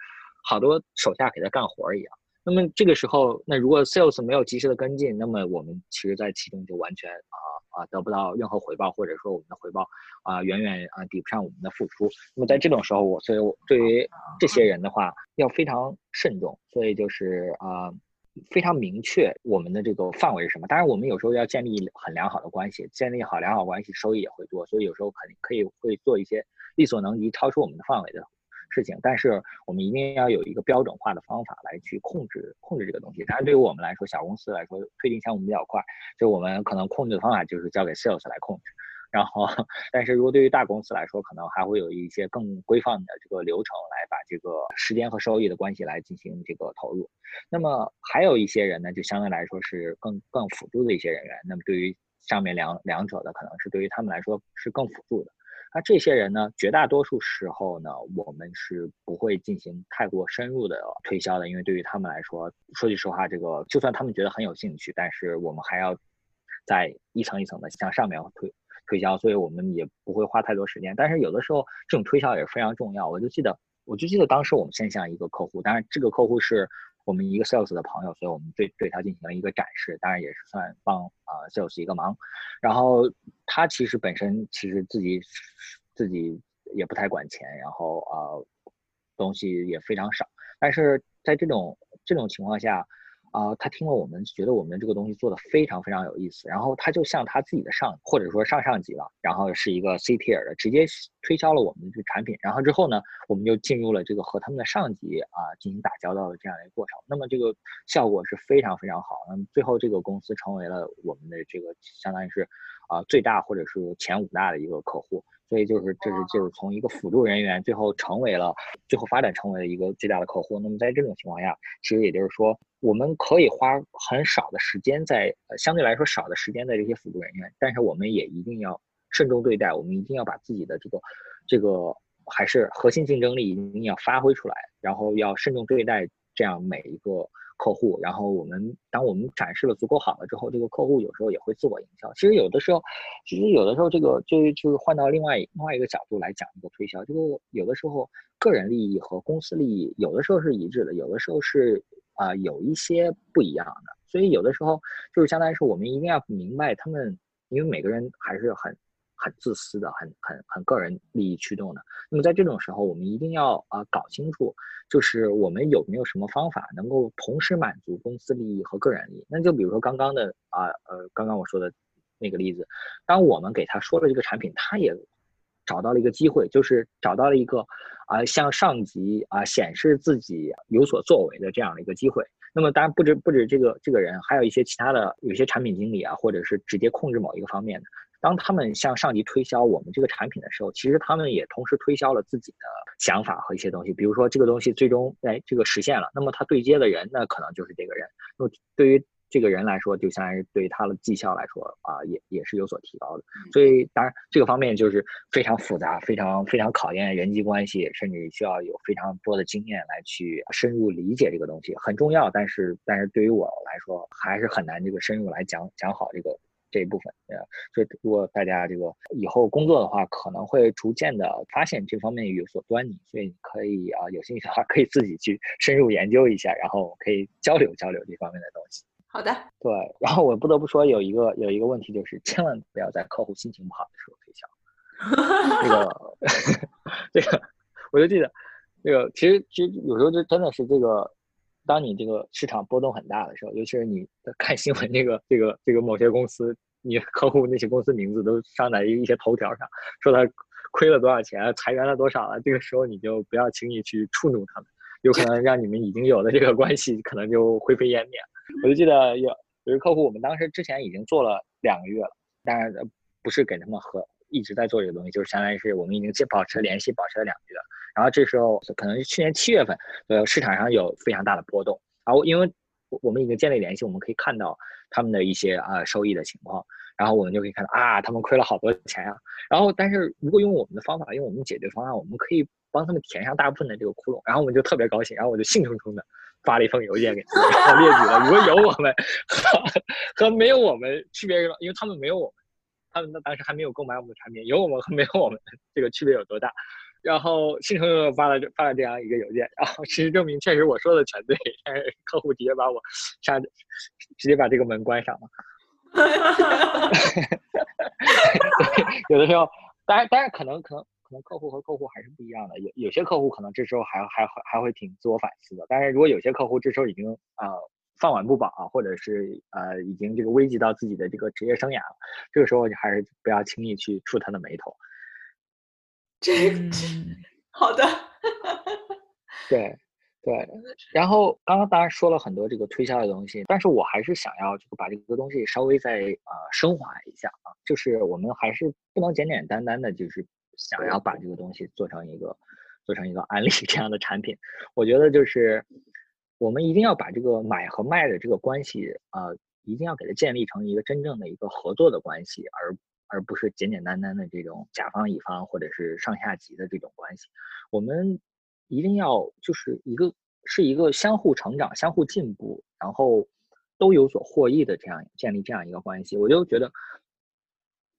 好多手下给他干活一样。那么这个时候，那如果 sales 没有及时的跟进，那么我们其实在其中就完全啊啊得不到任何回报，或者说我们的回报啊远远啊抵不上我们的付出。那么在这种时候，我所以我对于这些人的话要非常慎重，所以就是啊非常明确我们的这个范围是什么。当然，我们有时候要建立很良好的关系，建立好良好关系，收益也会多。所以有时候肯定可以会做一些力所能及、超出我们的范围的。事情，但是我们一定要有一个标准化的方法来去控制控制这个东西。当然，对于我们来说，小公司来说，推进项目比较快，就我们可能控制的方法就是交给 sales 来控制。然后，但是如果对于大公司来说，可能还会有一些更规范的这个流程来把这个时间和收益的关系来进行这个投入。那么还有一些人呢，就相对来说是更更辅助的一些人员。那么对于上面两两者的，可能是对于他们来说是更辅助的。那这些人呢？绝大多数时候呢，我们是不会进行太过深入的推销的，因为对于他们来说，说句实话，这个就算他们觉得很有兴趣，但是我们还要在一层一层的向上面推推销，所以我们也不会花太多时间。但是有的时候，这种推销也是非常重要。我就记得，我就记得当时我们先向一个客户，当然这个客户是。我们一个 sales 的朋友，所以我们对对他进行了一个展示，当然也是算帮啊 sales 一个忙。然后他其实本身其实自己自己也不太管钱，然后啊东西也非常少。但是在这种这种情况下，啊，他听了我们觉得我们这个东西做的非常非常有意思，然后他就向他自己的上或者说上上级吧，然后是一个 C tier 的，直接推销了我们的这个产品，然后之后呢，我们就进入了这个和他们的上级啊进行打交道的这样一个过程，那么这个效果是非常非常好，那么最后这个公司成为了我们的这个相当于是啊最大或者是前五大的一个客户。所以就是这是就是从一个辅助人员，最后成为了最后发展成为了一个最大的客户。那么在这种情况下，其实也就是说，我们可以花很少的时间在相对来说少的时间在这些辅助人员，但是我们也一定要慎重对待，我们一定要把自己的这个这个还是核心竞争力一定要发挥出来，然后要慎重对待这样每一个。客户，然后我们当我们展示了足够好了之后，这个客户有时候也会自我营销。其实有的时候，其实有的时候这个就就是换到另外另外一个角度来讲一个推销，这个有的时候个人利益和公司利益有的时候是一致的，有的时候是啊有一些不一样的。所以有的时候就是相当于是我们一定要明白他们，因为每个人还是很。很自私的，很很很个人利益驱动的。那么在这种时候，我们一定要啊搞清楚，就是我们有没有什么方法能够同时满足公司利益和个人利益。那就比如说刚刚的啊呃刚刚我说的那个例子，当我们给他说了这个产品，他也找到了一个机会，就是找到了一个啊向上级啊显示自己有所作为的这样的一个机会。那么当然不止不止这个这个人，还有一些其他的有些产品经理啊，或者是直接控制某一个方面的。当他们向上级推销我们这个产品的时候，其实他们也同时推销了自己的想法和一些东西。比如说，这个东西最终哎这个实现了，那么他对接的人那可能就是这个人。那么对于这个人来说，就相当于对他的绩效来说啊，也也是有所提高的。所以当然这个方面就是非常复杂，非常非常考验人际关系，甚至需要有非常多的经验来去深入理解这个东西，很重要。但是但是对于我来说，还是很难这个深入来讲讲好这个。这一部分，呃，所以如果大家这个以后工作的话，可能会逐渐的发现这方面有所端倪，所以你可以啊，有兴趣的话可以自己去 深入研究一下，然后可以交流交流这方面的东西。好的，对，然后我不得不说有一个有一个问题就是，千万不要在客户心情不好的时候推销。这个 这个，我就记得，这个其实其实有时候就真的是这个。当你这个市场波动很大的时候，尤其是你看新闻，这个这个这个某些公司，你客户那些公司名字都上在一一些头条上，说他亏了多少钱，裁员了多少了，这个时候你就不要轻易去触怒他们，有可能让你们已经有的这个关系可能就灰飞烟灭。我就记得有有一个客户，我们当时之前已经做了两个月了，但是不是给他们喝，一直在做这个东西，就是相当于是我们已经保持联系，保持了两个月。然后这时候可能是去年七月份，呃，市场上有非常大的波动。然后因为我们已经建立联系，我们可以看到他们的一些啊收益的情况。然后我们就可以看到啊，他们亏了好多钱啊。然后但是如果用我们的方法，用我们解决方案，我们可以帮他们填上大部分的这个窟窿。然后我们就特别高兴，然后我就兴冲冲的发了一封邮件给他们，然后列举了如果有我们 和和没有我们区别，因为他们没有我们，他们当时还没有购买我们的产品，有我们和没有我们这个区别有多大。然后兴冲冲发了发了这样一个邮件，然后事实证明确实我说的全对，但是客户直接把我杀，直接把这个门关上了。有的时候，当然当然可能可能可能客户和客户还是不一样的，有有些客户可能这时候还还还会挺自我反思的，但是如果有些客户这时候已经啊饭碗不保啊，或者是呃已经这个危及到自己的这个职业生涯了，这个时候你还是不要轻易去触他的眉头。这好的，对对，然后刚刚当然说了很多这个推销的东西，但是我还是想要这个把这个东西稍微再呃升华一下啊，就是我们还是不能简简单单的，就是想要把这个东西做成一个做成一个安利这样的产品。我觉得就是我们一定要把这个买和卖的这个关系啊，一定要给它建立成一个真正的一个合作的关系，而。而不是简简单单的这种甲方乙方或者是上下级的这种关系，我们一定要就是一个是一个相互成长、相互进步，然后都有所获益的这样建立这样一个关系。我就觉得，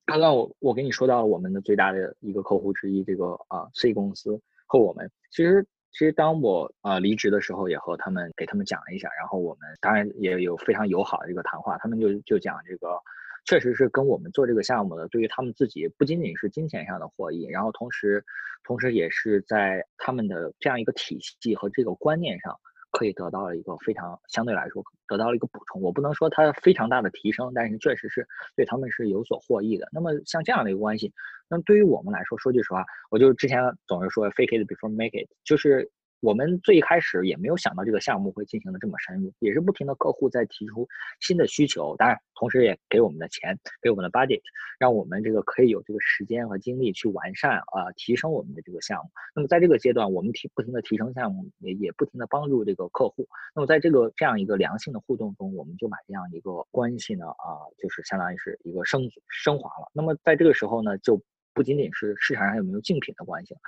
刚刚我我跟你说到我们的最大的一个客户之一，这个啊 C 公司和我们，其实其实当我呃离职的时候，也和他们给他们讲了一下，然后我们当然也有非常友好的这个谈话，他们就就讲这个。确实是跟我们做这个项目的，对于他们自己不仅仅是金钱上的获益，然后同时，同时也是在他们的这样一个体系和这个观念上，可以得到了一个非常相对来说得到了一个补充。我不能说它非常大的提升，但是确实是对他们是有所获益的。那么像这样的一个关系，那对于我们来说，说句实话，我就之前总是说 fake it before make it，就是。我们最开始也没有想到这个项目会进行的这么深入，也是不停的客户在提出新的需求，当然同时也给我们的钱，给我们的 budget，让我们这个可以有这个时间和精力去完善啊，提升我们的这个项目。那么在这个阶段，我们提不停的提升项目，也也不停的帮助这个客户。那么在这个这样一个良性的互动中，我们就把这样一个关系呢，啊，就是相当于是一个升升华了。那么在这个时候呢，就不仅仅是市场上有没有竞品的关系了。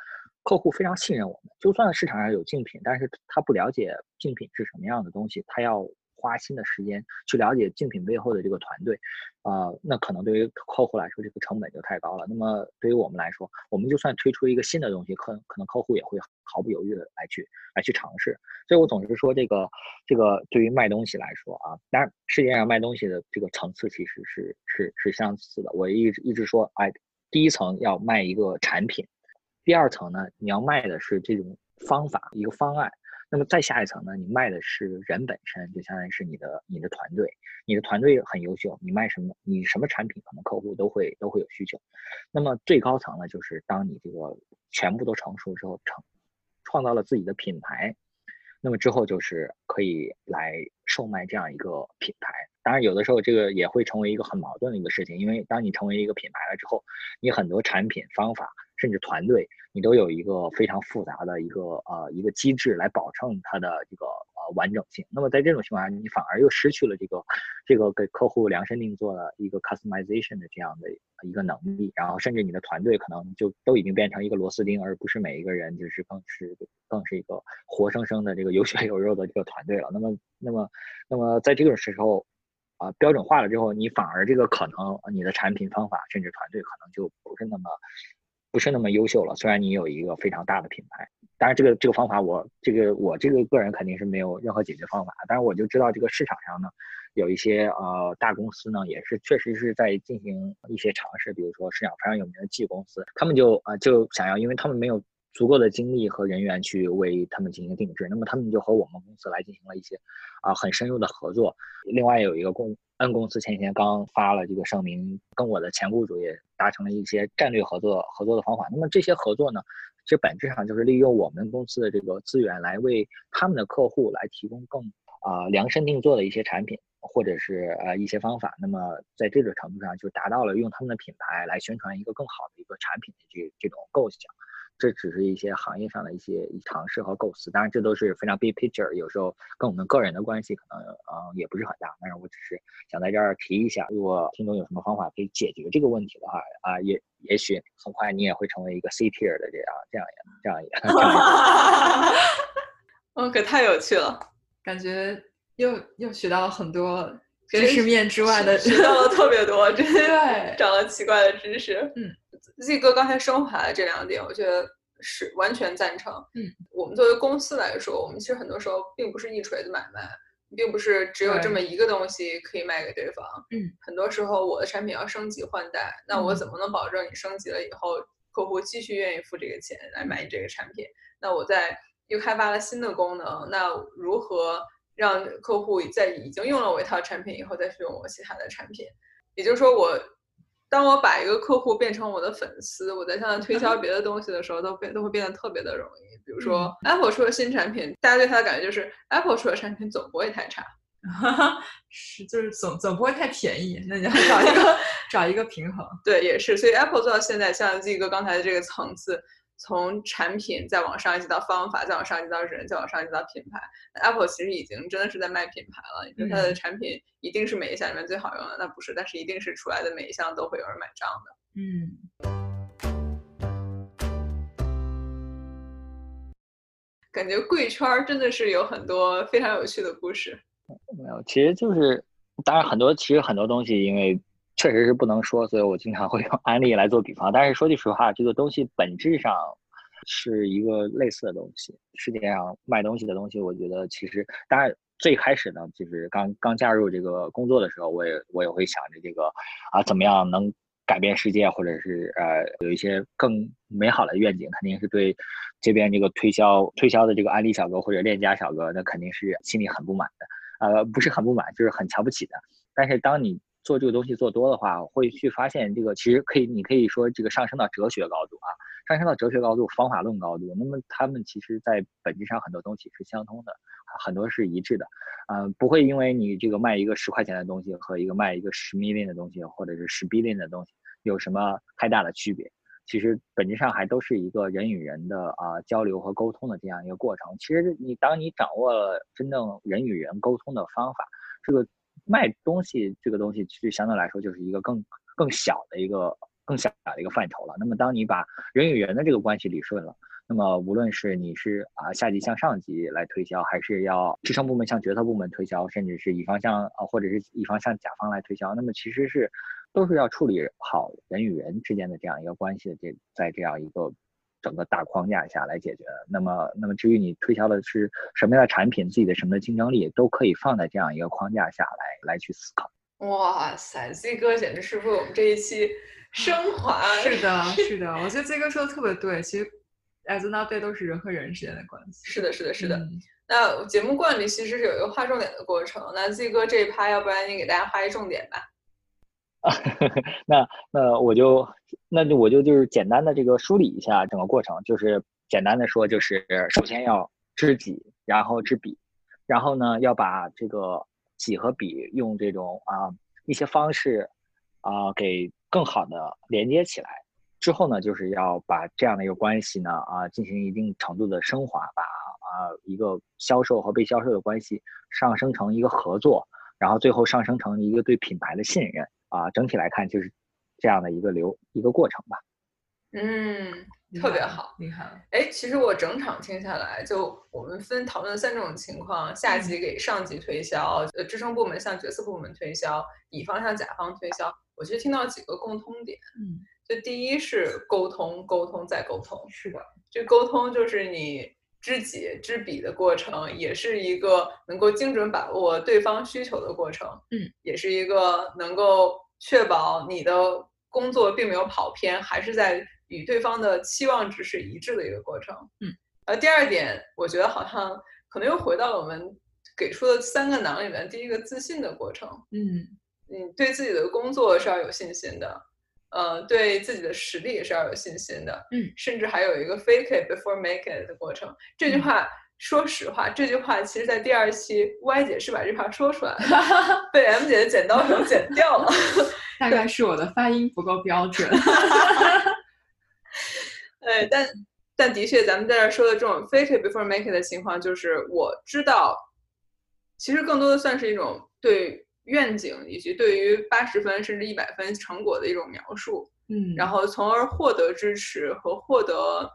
客户非常信任我们，就算市场上有竞品，但是他不了解竞品是什么样的东西，他要花新的时间去了解竞品背后的这个团队，啊，那可能对于客户来说，这个成本就太高了。那么对于我们来说，我们就算推出一个新的东西，可可能客户也会毫不犹豫的来去来去尝试。所以我总是说，这个这个对于卖东西来说啊，当然世界上卖东西的这个层次其实是是是相似的。我一直一直说，哎，第一层要卖一个产品。第二层呢，你要卖的是这种方法一个方案，那么再下一层呢，你卖的是人本身，就相当于是你的你的团队，你的团队很优秀，你卖什么你什么产品，可能客户都会都会有需求。那么最高层呢，就是当你这个全部都成熟之后，成创造了自己的品牌，那么之后就是可以来售卖这样一个品牌。当然，有的时候这个也会成为一个很矛盾的一个事情，因为当你成为一个品牌了之后，你很多产品方法。甚至团队，你都有一个非常复杂的一个呃一个机制来保证它的这个呃完整性。那么在这种情况下，你反而又失去了这个这个给客户量身定做的一个 customization 的这样的一个能力。然后甚至你的团队可能就都已经变成一个螺丝钉，而不是每一个人就是更是更是一个活生生的这个有血有肉的这个团队了。那么那么那么在这种时候啊标准化了之后，你反而这个可能你的产品方法甚至团队可能就不是那么。不是那么优秀了。虽然你有一个非常大的品牌，当然这个这个方法我这个我这个个人肯定是没有任何解决方法。但是我就知道这个市场上呢，有一些呃大公司呢，也是确实是在进行一些尝试。比如说市场非常有名的 G 公司，他们就呃就想要，因为他们没有足够的精力和人员去为他们进行定制，那么他们就和我们公司来进行了一些啊很深入的合作。另外有一个公。N 公司前几天刚发了这个声明，跟我的前雇主也达成了一些战略合作合作的方法。那么这些合作呢，其实本质上就是利用我们公司的这个资源来为他们的客户来提供更啊量身定做的一些产品，或者是呃一些方法。那么在这个程度上，就达到了用他们的品牌来宣传一个更好的一个产品的这这种构想。这只是一些行业上的一些尝试和构思，当然这都是非常 big picture，有时候跟我们个人的关系可能嗯也不是很大，但是我只是想在这儿提一下，如果听众有什么方法可以解决这个问题的话啊，也也许很快你也会成为一个 C tier 的这样这样一这样一个。嗯，可太有趣了，感觉又又学到了很多知识面之外的，学到了特别多，真 的长了奇怪的知识，嗯。Z 哥刚才升华的这两点，我觉得是完全赞成。嗯，我们作为公司来说，我们其实很多时候并不是一锤子买卖，并不是只有这么一个东西可以卖给对方。嗯，很多时候我的产品要升级换代，那我怎么能保证你升级了以后，客户继续愿意付这个钱来买你这个产品？那我在又开发了新的功能，那如何让客户在已经用了我一套产品以后再去用我其他的产品？也就是说我。当我把一个客户变成我的粉丝，我在向他推销 别的东西的时候，都变都会变得特别的容易。比如说，Apple 出了新产品，大家对它的感觉就是 Apple 出的产品总不会太差，是就是总总不会太便宜。那你要找一个 找一个平衡。对，也是。所以 Apple 做到现在，像 Z 哥刚才的这个层次。从产品再往上一级到方法，再往上一级到人，再往上一级到品牌。Apple 其实已经真的是在卖品牌了。你说它的产品一定是每一项里面最好用的？那不是，但是一定是出来的每一项都会有人买账的。嗯。感觉贵圈真的是有很多非常有趣的故事。没有，其实就是，当然很多，其实很多东西因为。确实是不能说，所以我经常会 用安利来做比方。但是说句实话，这个东西本质上是一个类似的东西。世界上卖东西的东西，我觉得其实，当然最开始呢，就是刚刚加入这个工作的时候，我也我也会想着这个啊，怎么样能改变世界，或者是呃有一些更美好的愿景，肯定是对这边这个推销推销的这个安利小哥或者链家小哥，那肯定是心里很不满的。呃，不是很不满，就是很瞧不起的。但是当你做这个东西做多的话，会去发现这个其实可以，你可以说这个上升到哲学高度啊，上升到哲学高度、方法论高度。那么他们其实在本质上很多东西是相通的，很多是一致的。呃，不会因为你这个卖一个十块钱的东西和一个卖一个十 million 的东西，或者是十 billion 的东西有什么太大的区别。其实本质上还都是一个人与人的啊交流和沟通的这样一个过程。其实你当你掌握了真正人与人沟通的方法，这个。卖东西这个东西，其实相对来说就是一个更更小的一个更小的一个范畴了。那么，当你把人与人的这个关系理顺了，那么无论是你是啊下级向上级来推销，还是要支撑部门向决策部门推销，甚至是乙方向啊或者是乙方向甲方来推销，那么其实是都是要处理好人与人之间的这样一个关系的。这在这样一个。整个大框架下来解决。那么，那么至于你推销的是什么样的产品，自己的什么的竞争力，都可以放在这样一个框架下来来去思考。哇塞，Z 哥简直是为我们这一期升华。是的，是的，我觉得 Z 哥说的特别对。其实，as now day 都是人和人之间的关系。是的，是的，是的。那节目惯例其实是有一个划重点的过程。那 Z 哥这一趴，要不然你给大家划一重点吧。啊，那那我就那就我就就是简单的这个梳理一下整个过程，就是简单的说，就是首先要知己，然后知彼，然后呢要把这个己和彼用这种啊一些方式啊给更好的连接起来，之后呢就是要把这样的一个关系呢啊进行一定程度的升华，把啊一个销售和被销售的关系上升成一个合作，然后最后上升成一个对品牌的信任。啊，整体来看就是这样的一个流一个过程吧。嗯，特别好，厉害了。哎，其实我整场听下来，就我们分讨论三种情况：下级给上级推销，呃，支撑部门向决策部门推销，乙方向甲方推销。我其实听到几个共通点。嗯，就第一是沟通，沟通再沟通。是的，这沟通就是你知己知彼的过程，也是一个能够精准把握对方需求的过程。嗯，也是一个能够。确保你的工作并没有跑偏，还是在与对方的期望值是一致的一个过程。嗯，呃，第二点，我觉得好像可能又回到了我们给出的三个囊里面，第一个自信的过程。嗯，你对自己的工作是要有信心的，呃，对自己的实力也是要有信心的。嗯，甚至还有一个 fake it before make it 的过程。这句话。说实话，这句话其实，在第二期 Y 姐是把这话说出来了，被 M 姐的剪刀手剪掉了。大概是我的发音不够标准。哎，但但的确，咱们在这说的这种 fake it before make it 的情况，就是我知道，其实更多的算是一种对愿景以及对于八十分甚至一百分成果的一种描述。嗯，然后从而获得支持和获得。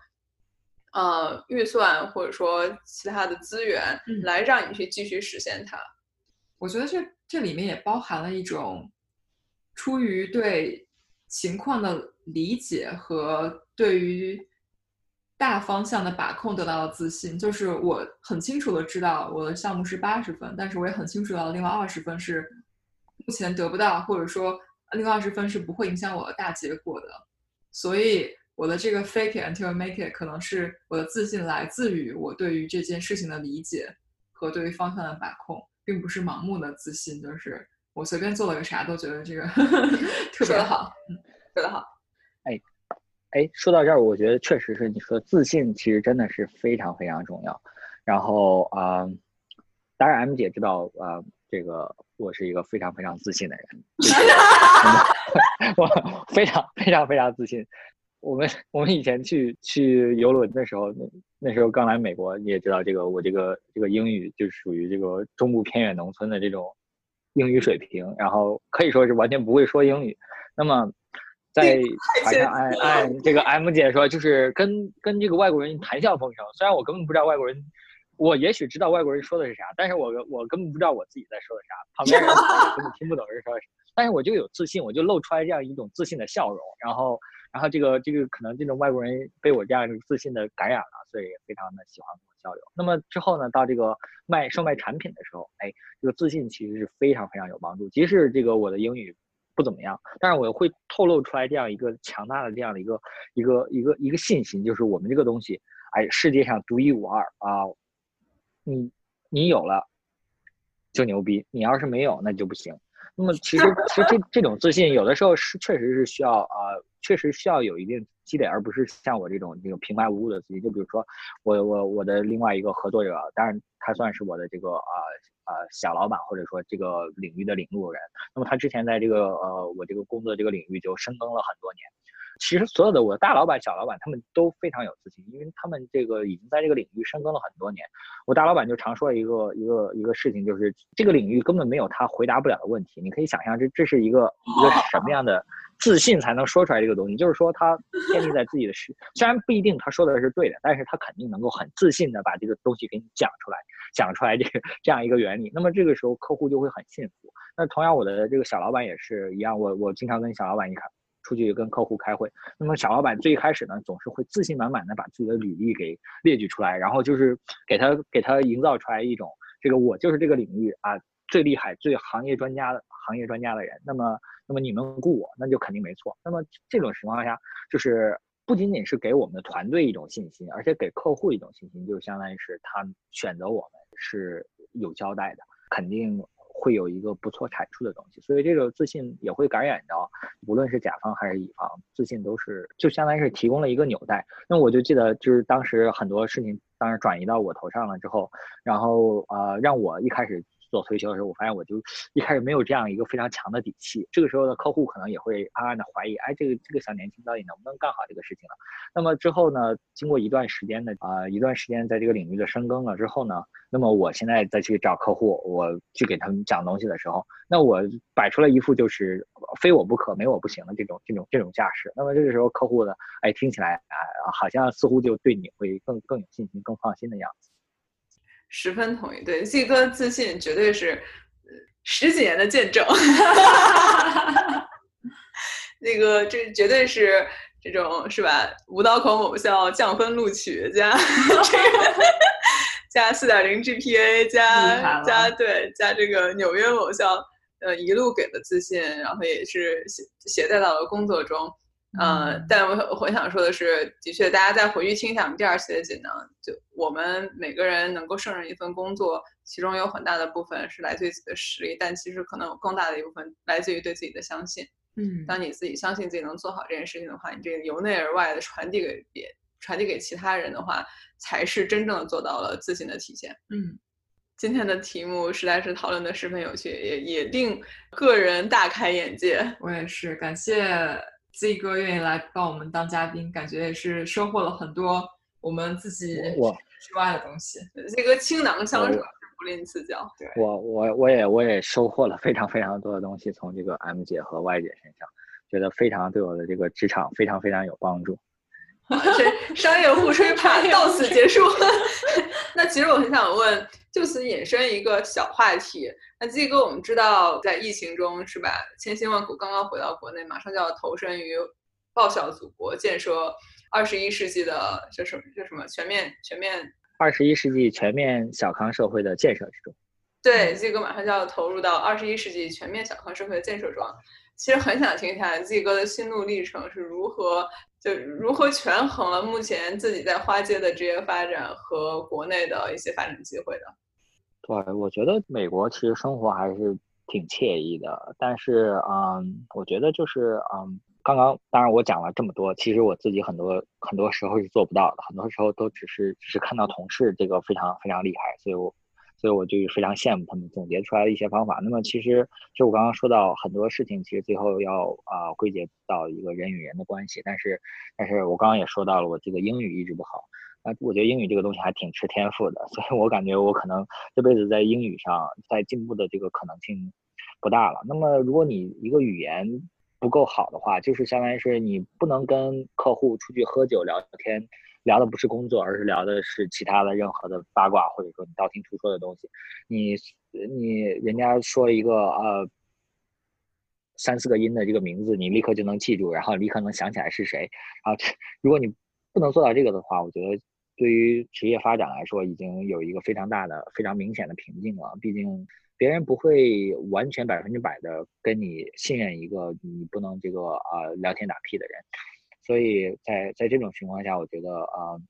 呃，预算或者说其他的资源来让你去继续实现它。我觉得这这里面也包含了一种出于对情况的理解和对于大方向的把控得到的自信。就是我很清楚的知道我的项目是八十分，但是我也很清楚到另外二十分是目前得不到，或者说另外二十分是不会影响我的大结果的。所以。我的这个 fake it until make it 可能是我的自信来自于我对于这件事情的理解和对于方向的把控，并不是盲目的自信，就是我随便做了个啥都觉得这个 特别好，嗯，说得好。哎，哎，说到这儿，我觉得确实是你说自信，其实真的是非常非常重要。然后啊，当然 M 姐知道啊，这个我是一个非常非常自信的人，我非常非常非常自信。我们 我们以前去去游轮的时候，那那时候刚来美国，你也知道这个我这个这个英语就属于这个中部偏远农村的这种英语水平，然后可以说是完全不会说英语。那么 在船上按按这个 M 姐说，就是跟跟这个外国人谈笑风生。虽然我根本不知道外国人，我也许知道外国人说的是啥，但是我我根本不知道我自己在说的啥，旁边人根本听不懂人说的啥。但是我就有自信，我就露出来这样一种自信的笑容，然后。然后这个这个可能这种外国人被我这样一个自信的感染了，所以非常的喜欢跟我交流。那么之后呢，到这个卖售卖产品的时候，哎，这个自信其实是非常非常有帮助。即使这个我的英语不怎么样，但是我会透露出来这样一个强大的这样的一个一个一个一个信心，就是我们这个东西，哎，世界上独一无二啊！你你有了就牛逼，你要是没有那就不行。那么其实其实这这种自信有的时候是确实是需要啊，确实需要有一定积累，而不是像我这种这种平白无故的自信。就比如说我我我的另外一个合作者，当然他算是我的这个呃。呃，小老板或者说这个领域的领路人，那么他之前在这个呃我这个工作这个领域就深耕了很多年。其实所有的我的大老板、小老板，他们都非常有自信，因为他们这个已经在这个领域深耕了很多年。我大老板就常说一个一个一个事情，就是这个领域根本没有他回答不了的问题。你可以想象，这这是一个一个什么样的自信才能说出来这个东西？就是说他建立在自己的实，虽然不一定他说的是对的，但是他肯定能够很自信的把这个东西给你讲出来，讲出来这个这样一个原理。那么这个时候客户就会很信服。那同样我的这个小老板也是一样，我我经常跟小老板一看。出去跟客户开会，那么小老板最开始呢，总是会自信满满的把自己的履历给列举出来，然后就是给他给他营造出来一种这个我就是这个领域啊最厉害、最行业专家的行业专家的人。那么那么你们雇我，那就肯定没错。那么这种情况下，就是不仅仅是给我们的团队一种信心，而且给客户一种信心，就相当于是他选择我们是有交代的，肯定。会有一个不错产出的东西，所以这个自信也会感染到，无论是甲方还是乙方，自信都是就相当于是提供了一个纽带。那我就记得，就是当时很多事情当时转移到我头上了之后，然后呃，让我一开始。做推销的时候，我发现我就一开始没有这样一个非常强的底气。这个时候的客户可能也会暗暗的怀疑，哎，这个这个小年轻到底能不能干好这个事情了？那么之后呢，经过一段时间的啊一段时间在这个领域的深耕了之后呢，那么我现在再去找客户，我去给他们讲东西的时候，那我摆出了一副就是非我不可、没我不行的这种这种这种架势。那么这个时候客户呢，哎，听起来啊好像似乎就对你会更更有信心、更放心的样子。十分同意，对 Z 哥自信绝对是十几年的见证。那个这绝对是这种是吧？五道口某校降分录取加 这个加四点零 GPA 加加对加这个纽约某校呃一路给的自信，然后也是携携带到了工作中。呃，但我我想说的是，的确，大家再回去听一下我们第二期的锦囊，就我们每个人能够胜任一份工作，其中有很大的部分是来自于自己的实力，但其实可能有更大的一部分来自于对自己的相信。嗯，当你自己相信自己能做好这件事情的话，你这个由内而外的传递给别传递给其他人的话，才是真正的做到了自信的体现。嗯，今天的题目实在是讨论的十分有趣，也也令个人大开眼界。我也是，感谢。Z 哥愿意来帮我们当嘉宾，感觉也是收获了很多我们自己之外的东西。Z 哥倾囊相授，不吝赐教。对，我我我也我也收获了非常非常多的东西，从这个 M 姐和 Y 姐身上，觉得非常对我的这个职场非常非常有帮助。这商业互吹 派到此结束。那其实我很想问，就此引申一个小话题。那 Z 哥，我们知道在疫情中是吧，千辛万苦刚刚回到国内，马上就要投身于报效祖国、建设二十一世纪的叫什么叫什么全面全面二十一世纪全面小康社会的建设之中。对，Z 哥马上就要投入到二十一世纪全面小康社会的建设中。其实很想听一下 Z 哥的心路历程是如何。就如何权衡了目前自己在花街的职业发展和国内的一些发展机会的？对，我觉得美国其实生活还是挺惬意的，但是，嗯，我觉得就是，嗯，刚刚当然我讲了这么多，其实我自己很多很多时候是做不到的，很多时候都只是只是看到同事这个非常非常厉害，所以我。所以我就非常羡慕他们总结出来的一些方法。那么其实就我刚刚说到很多事情，其实最后要啊归结到一个人与人的关系。但是，但是我刚刚也说到了，我这个英语一直不好。啊，我觉得英语这个东西还挺吃天赋的，所以我感觉我可能这辈子在英语上在进步的这个可能性不大了。那么如果你一个语言不够好的话，就是相当于是你不能跟客户出去喝酒聊天。聊的不是工作，而是聊的是其他的任何的八卦，或者说你道听途说的东西。你你人家说一个呃三四个音的这个名字，你立刻就能记住，然后立刻能想起来是谁。啊，如果你不能做到这个的话，我觉得对于职业发展来说，已经有一个非常大的、非常明显的瓶颈了。毕竟别人不会完全百分之百的跟你信任一个你不能这个呃聊天打屁的人，所以在在这种情况下，我觉得呃，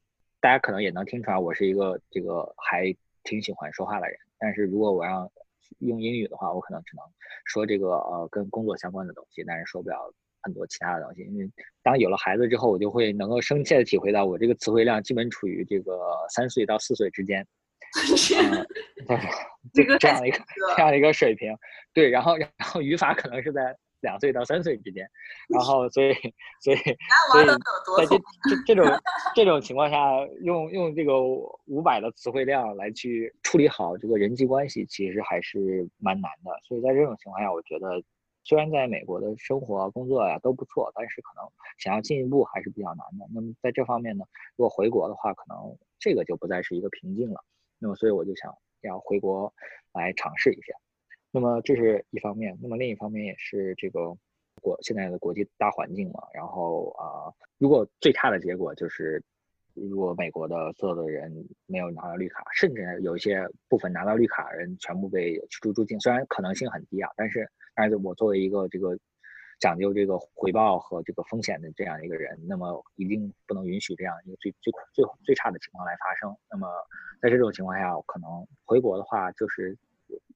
大家可能也能听出来，我是一个这个还挺喜欢说话的人。但是如果我让用英语的话，我可能只能说这个呃跟工作相关的东西，但是说不了。很多其他的东西，因为当有了孩子之后，我就会能够深切的体会到，我这个词汇量基本处于这个三岁到四岁之间，这个这样的一个这样的一个水平。对，然后然后语法可能是在两岁到三岁之间，然后所以所以所以在这这这种这种情况下，用用这个五百的词汇量来去处理好这个人际关系，其实还是蛮难的。所以在这种情况下，我觉得。虽然在美国的生活、工作呀都不错，但是可能想要进一步还是比较难的。那么在这方面呢，如果回国的话，可能这个就不再是一个瓶颈了。那么所以我就想要回国来尝试一下。那么这是一方面，那么另一方面也是这个国现在的国际大环境嘛。然后啊，如果最差的结果就是。如果美国的所有的人没有拿到绿卡，甚至有一些部分拿到绿卡的人全部被驱逐出境，虽然可能性很低啊，但是，但是我作为一个这个讲究这个回报和这个风险的这样一个人，那么一定不能允许这样一个最最最最差的情况来发生。那么在这种情况下，可能回国的话，就是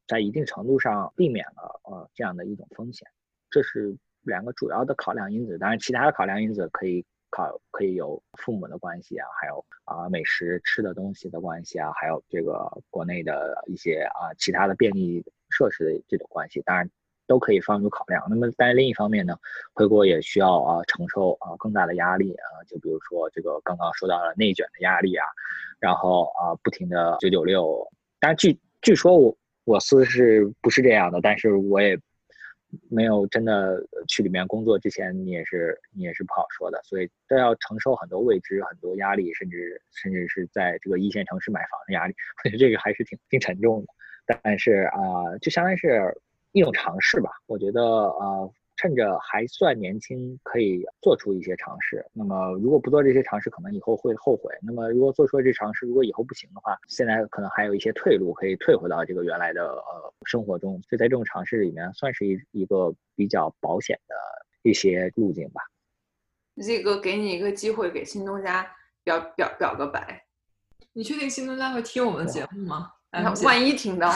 在一定程度上避免了呃这样的一种风险。这是两个主要的考量因子，当然其他的考量因子可以。考可以有父母的关系啊，还有啊美食吃的东西的关系啊，还有这个国内的一些啊其他的便利设施的这种关系，当然都可以放入考量。那么，但另一方面呢，回国也需要啊承受啊更大的压力啊，就比如说这个刚刚说到了内卷的压力啊，然后啊不停的九九六，但据据说我我司是不是这样的，但是我也。没有真的去里面工作之前，你也是你也是不好说的，所以都要承受很多未知、很多压力，甚至甚至是在这个一线城市买房的压力，我觉得这个还是挺挺沉重的。但是啊，就相当于是一种尝试吧，我觉得啊。趁着还算年轻，可以做出一些尝试。那么，如果不做这些尝试，可能以后会后悔。那么，如果做出了这尝试，如果以后不行的话，现在可能还有一些退路，可以退回到这个原来的呃生活中。所以在这种尝试里面，算是一一个比较保险的一些路径吧。这个给你一个机会，给新东家表表表个白。你确定新东家会听我们的节目吗？万一听到，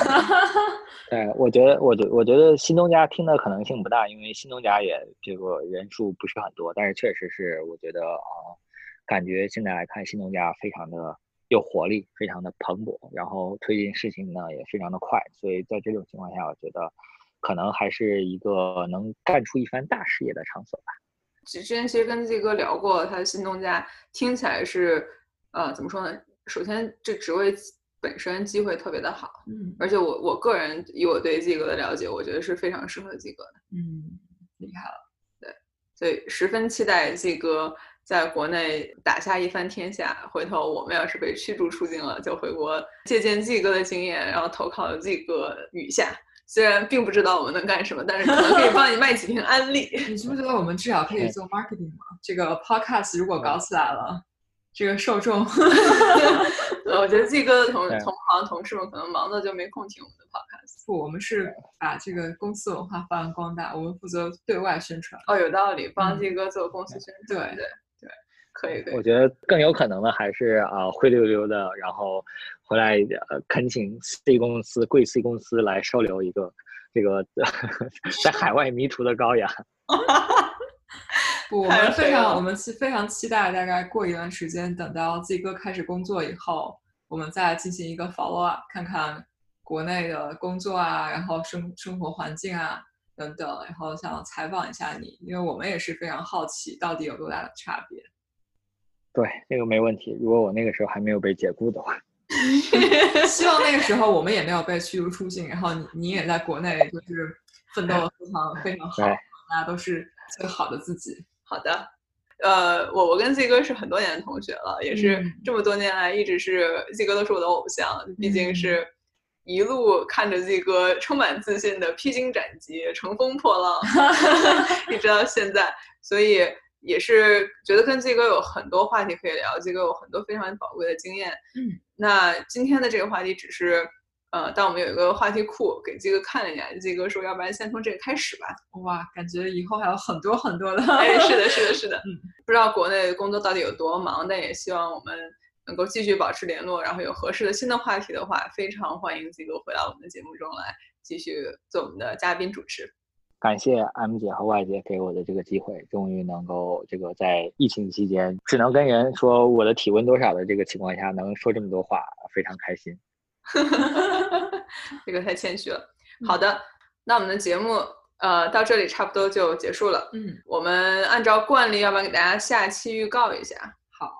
对，我觉得，我觉，我觉得新东家听的可能性不大，因为新东家也这个人数不是很多，但是确实是，我觉得啊，感觉现在来看，新东家非常的有活力，非常的蓬勃，然后推进事情呢也非常的快，所以在这种情况下，我觉得可能还是一个能干出一番大事业的场所吧。之前其实跟这哥聊过，他的新东家听起来是，呃，怎么说呢？首先这职位。本身机会特别的好，嗯，而且我我个人以我对季哥的了解，我觉得是非常适合季哥的，嗯，厉害了，对，所以十分期待季哥在国内打下一番天下。回头我们要是被驱逐出境了，就回国借鉴季哥的经验，然后投靠季哥雨下。虽然并不知道我们能干什么，但是可能可以帮你卖几瓶安利。你知不知道我们至少可以做 marketing 吗？这个 podcast 如果搞起来了。这个受众，我觉得季哥的同同行同事们可能忙的就没空听我们的 podcast。不，我们是把这个公司文化发扬光大，我们负责对外宣传。哦，有道理，帮季哥做公司宣传。对对对，可以可以。我觉得更有可能的还是啊，灰溜溜的，然后回来呃恳请 C 公司贵 C 公司来收留一个这个 在海外迷途的羔羊。不，我们非常，我们期非常期待，大概过一段时间，等到季哥开始工作以后，我们再进行一个 follow up，看看国内的工作啊，然后生生活环境啊等等，然后想采访一下你，因为我们也是非常好奇，到底有多大的差别。对，那个没问题。如果我那个时候还没有被解雇的话 希望那个时候我们也没有被驱逐出境，然后你你也在国内就是奋斗的非常非常好，大家都是最好的自己。好的，呃，我我跟 Z 哥是很多年的同学了，也是这么多年来一直是 Z 哥都是我的偶像，毕竟是一路看着 Z 哥充满自信的披荆斩棘、乘风破浪 一直到现在，所以也是觉得跟 Z 哥有很多话题可以聊，这个有很多非常宝贵的经验。嗯，那今天的这个话题只是，呃，当我们有一个话题库给这个看了一眼，这个说要不然先从这个开始吧。哇，感觉以后还有很多很多的。哎，是的，是的，是的。嗯，不知道国内工作到底有多忙，但也希望我们能够继续保持联络。然后有合适的新的话题的话，非常欢迎这个回到我们的节目中来，继续做我们的嘉宾主持。感谢 M 姐和 Y 姐给我的这个机会，终于能够这个在疫情期间只能跟人说我的体温多少的这个情况下，能说这么多话，非常开心。这个太谦虚了。好的，那我们的节目呃到这里差不多就结束了。嗯，我们按照惯例，要不要给大家下期预告一下？好，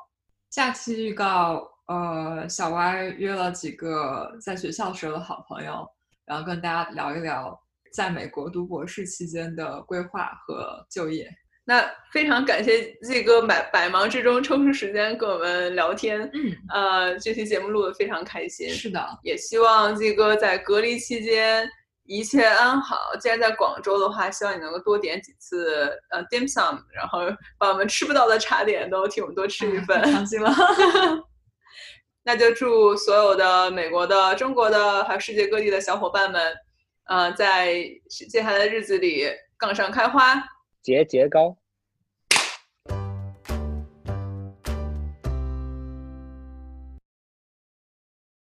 下期预告，呃，小歪约了几个在学校时候的好朋友，然后跟大家聊一聊。在美国读博士期间的规划和就业，那非常感谢 Z 哥百百忙之中抽出时间跟我们聊天。嗯，呃，这期节目录的非常开心。是的，也希望 Z 哥在隔离期间一切安好。既然在广州的话，希望你能够多点几次呃 dim sum，然后把我们吃不到的茶点都替我们多吃一份。放心了。那就祝所有的美国的、中国的还有世界各地的小伙伴们。呃，在接下来的日子里，杠上开花，节节高。